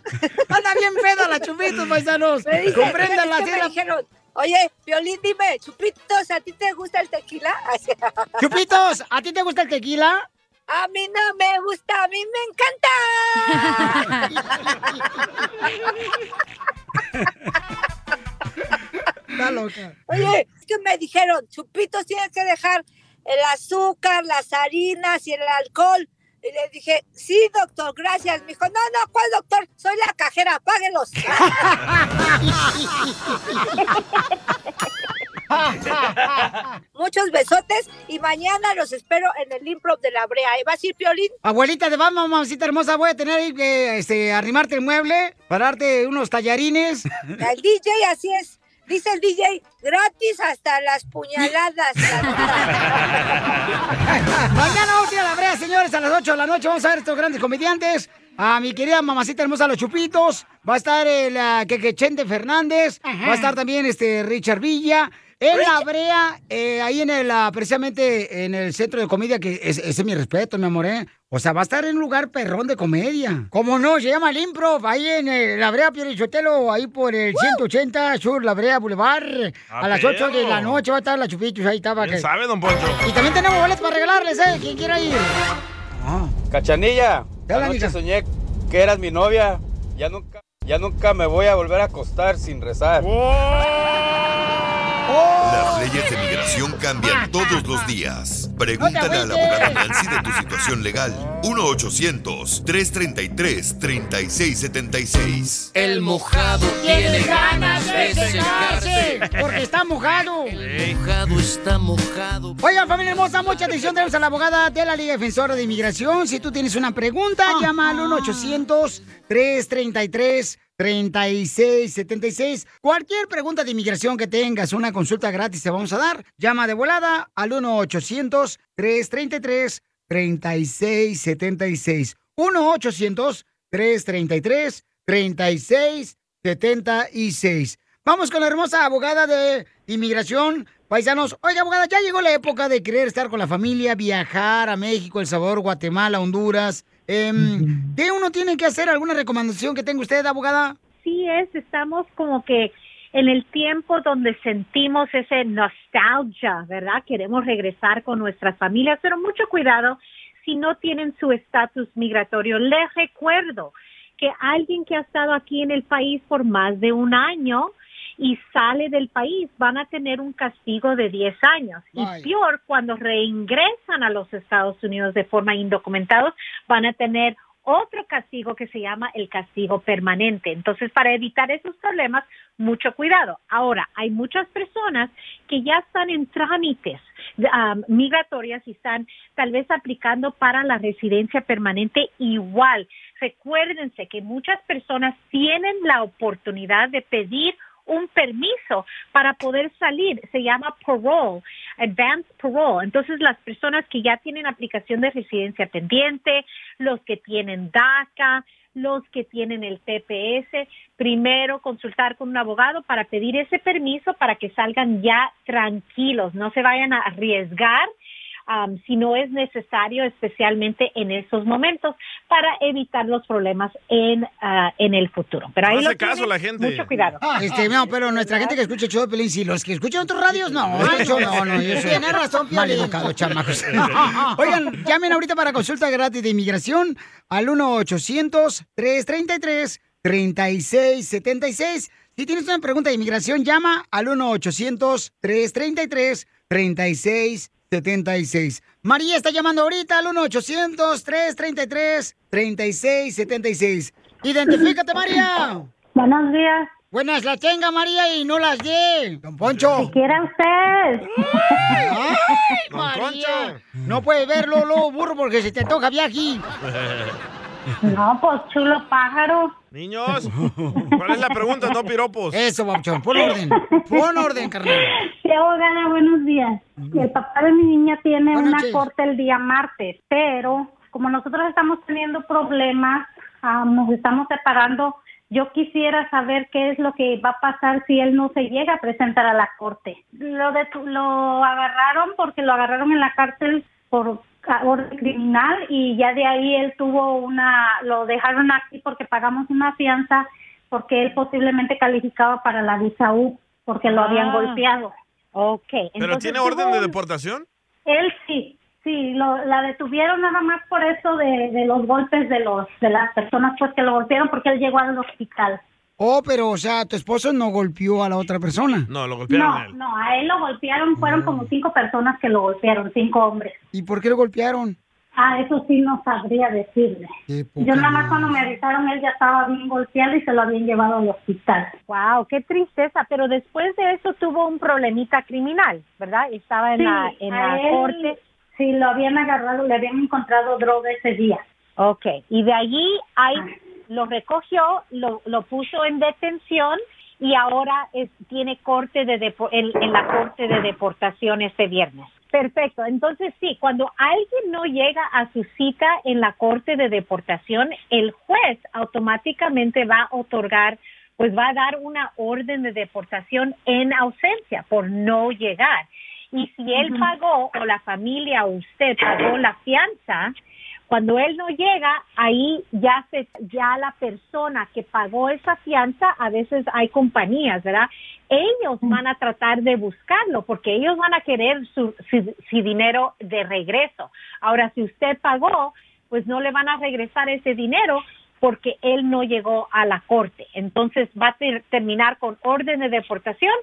Anda bien pedo la Chupitos, paisanos. Me dice, Compréndanla, ¿sabes qué me la- dijeron? Oye, Violín, dime, Chupitos, ¿a ti te gusta el tequila? Chupitos, ¿a ti te gusta el tequila? A mí no me gusta, a mí me encanta. Está loca. Oye, es que me dijeron, Chupitos, tienes que dejar el azúcar, las harinas y el alcohol. Y le dije, sí, doctor, gracias. Me dijo, no, no, ¿cuál doctor? Soy la cajera, páguelos. Muchos besotes y mañana los espero en el improv de la Brea. ¿Y vas a ir, Piolín? Abuelita, te vamos, mamacita hermosa. Voy a tener que este, arrimarte el mueble para darte unos tallarines. El DJ, así es. Dice el DJ, gratis hasta las puñaladas. Mañana vamos a ir a la brea, señores, a las 8 de la noche. Vamos a ver estos grandes comediantes. A mi querida mamacita hermosa Los Chupitos. Va a estar el uh, Quequechente Fernández. Va a estar también este Richard Villa. En la brea, eh, ahí en el, ah, precisamente en el centro de comedia, que es- ese es mi respeto, mi amor, ¿eh? O sea, va a estar en un lugar perrón de comedia. ¿Cómo no? Se llama el Improv, ahí en eh, la brea Pierichotelo, ahí por el 180 Sur, la brea Boulevard. Ah, a las 8 de la noche va a estar la Chupitos, ahí estaba. ¿Quién que- sabe, don Poncho? Y también tenemos boletos para regalarles, ¿eh? ¿Quién quiera ir? Cachanilla, Hola, anoche soñé que eras mi novia. Ya nunca, ya nunca me voy a volver a acostar sin rezar. Las leyes de migración cambian todos los días. Pregúntale a la abogada Nancy de tu situación legal. 1-800-333-3676. El mojado tiene ganas de secarse, porque está mojado. El mojado está mojado. Oigan, familia hermosa, mucha atención. Tenemos a la abogada de la Liga Defensora de Inmigración. Si tú tienes una pregunta, llama al 1-800-333-3676. Cualquier pregunta de inmigración que tengas, una consulta gratis te vamos a dar. Llama de volada al 1-800-333-3676. 1-800-333-3676. Vamos con la hermosa abogada de inmigración. Paisanos, oiga, abogada, ya llegó la época de querer estar con la familia, viajar a México, El Salvador, Guatemala, Honduras. Em, ¿Qué uno tiene que hacer? ¿Alguna recomendación que tenga usted, abogada? sí es, estamos como que en el tiempo donde sentimos ese nostalgia, ¿verdad? Queremos regresar con nuestras familias, pero mucho cuidado si no tienen su estatus migratorio. Les recuerdo que alguien que ha estado aquí en el país por más de un año y sale del país van a tener un castigo de 10 años. Y peor, cuando reingresan a los Estados Unidos de forma indocumentados, van a tener otro castigo que se llama el castigo permanente. Entonces, para evitar esos problemas, mucho cuidado. Ahora, hay muchas personas que ya están en trámites um, migratorias y están tal vez aplicando para la residencia permanente igual. Recuérdense que muchas personas tienen la oportunidad de pedir un permiso para poder salir. Se llama parole, advance parole. Entonces, las personas que ya tienen aplicación de residencia pendiente, los que tienen DACA, los que tienen el TPS, primero consultar con un abogado para pedir ese permiso para que salgan ya tranquilos, no se vayan a arriesgar um, si no es necesario, especialmente en esos momentos, para evitar los problemas en, ah, en el futuro. Pero ahí No lo hace caso tienen, la gente. Mucho cuidado. Este, no, pero nuestra gente que escucha el show de Pelín, sí, los que escuchan otros radios, no. Eso no. no, no, yo soy Tiene razón, Mal educado, chamacos. Oigan, llamen ahorita para consulta gratis de inmigración al 1-800-333-3676. Si tienes una pregunta de inmigración, llama al 1-800-333-3676. María está llamando ahorita al 1-800-333-3676. Identifícate, María. Buenos días. Buenas las tenga, María, y no las dé. Don Poncho. Si quiera usted. ¡Ay, María! No puedes verlo, lo burro, porque se te antoja viaje. No, pues chulo pájaro. Niños, ¿cuál es la pregunta? No piropos. Eso, Bauchón, pon orden. Pon orden, carnal. Sí, abogada, buenos días. El papá de mi niña tiene Buenas una noches. corte el día martes, pero como nosotros estamos teniendo problemas, ah, nos estamos separando, yo quisiera saber qué es lo que va a pasar si él no se llega a presentar a la corte. Lo, detu- lo agarraron porque lo agarraron en la cárcel por orden criminal y ya de ahí él tuvo una, lo dejaron aquí porque pagamos una fianza porque él posiblemente calificaba para la visa U porque lo habían Ah. golpeado. Ok. ¿Pero entonces tiene orden de deportación? Él sí, sí, lo, la detuvieron nada más por eso de, de los golpes de los de las personas pues que lo golpearon porque él llegó al hospital. Oh, pero, o sea, tu esposo no golpeó a la otra persona. No, lo No, no, a él lo golpearon, fueron como cinco personas que lo golpearon, cinco hombres. ¿Y por qué lo golpearon? Ah, eso sí no sabría decirle. Yo nada más cuando me avisaron él ya estaba bien golpeado y se lo habían llevado al hospital. Wow, qué tristeza, pero después de eso tuvo un problemita criminal, ¿verdad? Estaba en Sí, la en a la él, corte. Sí, lo habían agarrado, le habían encontrado droga ese día. Ok, y de allí ahí lo recogió, lo, lo puso en detención y ahora es- tiene corte de depo- en, en la corte de deportación este viernes. Perfecto. Entonces sí, cuando alguien no llega a su cita en la corte de deportación, el juez automáticamente va a otorgar, pues va a dar una orden de deportación en ausencia por no llegar. Y si él pagó o la familia o usted pagó la fianza, cuando él no llega, ahí ya se, ya la persona que pagó esa fianza, a veces hay compañías, ¿verdad? Ellos van a tratar de buscarlo porque ellos van a querer su, su- su dinero de regreso. Ahora, si usted pagó, pues no le van a regresar ese dinero porque él no llegó a la corte. Entonces va a ter- terminar con orden de deportación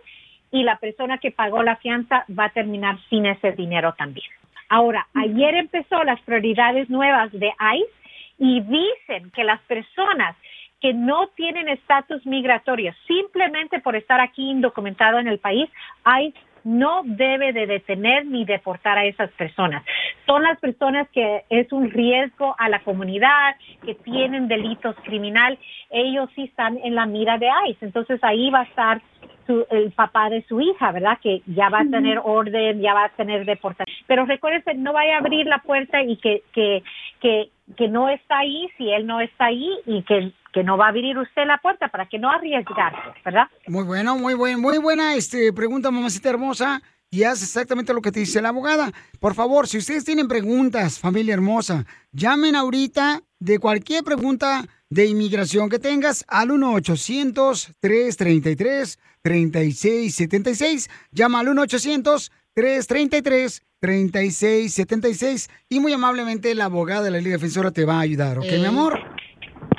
y la persona que pagó la fianza va a terminar sin ese dinero también. Ahora, ayer empezó las prioridades nuevas de ICE y dicen que las personas que no tienen estatus migratorio simplemente por estar aquí indocumentado en el país, ICE no debe de detener ni deportar a esas personas. Son las personas que es un riesgo a la comunidad, que tienen delitos criminal, ellos sí están en la mira de ICE. Entonces ahí va a estar su- el papá de su hija, ¿verdad? Que ya va a tener orden, ya va a tener deportación. Pero recuérdese, no vaya a abrir la puerta y que, que, que, que no está ahí, si él no está ahí y que, que no va a abrir usted la puerta para que no arriesgarse, ¿verdad? Muy bueno, muy buena, muy buena este, pregunta, mamacita hermosa. Y haz exactamente lo que te dice la abogada. Por favor, si ustedes tienen preguntas, familia hermosa, llamen ahorita de cualquier pregunta de inmigración que tengas al 1-800-333-3676. Llama al 1-800-333-3676. Y muy amablemente la abogada de la Liga Defensora te va a ayudar, ¿ok, mi amor?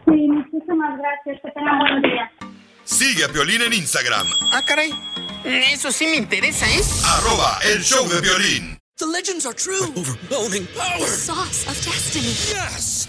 Sí, muchísimas gracias. Que tengan buenos días. Sigue a Piolín en Instagram, Ah, caray. Eso sí me interesa, ¿eh? arroba el show de violín. The legends are true. overwhelming power! The sauce of destiny. Yes!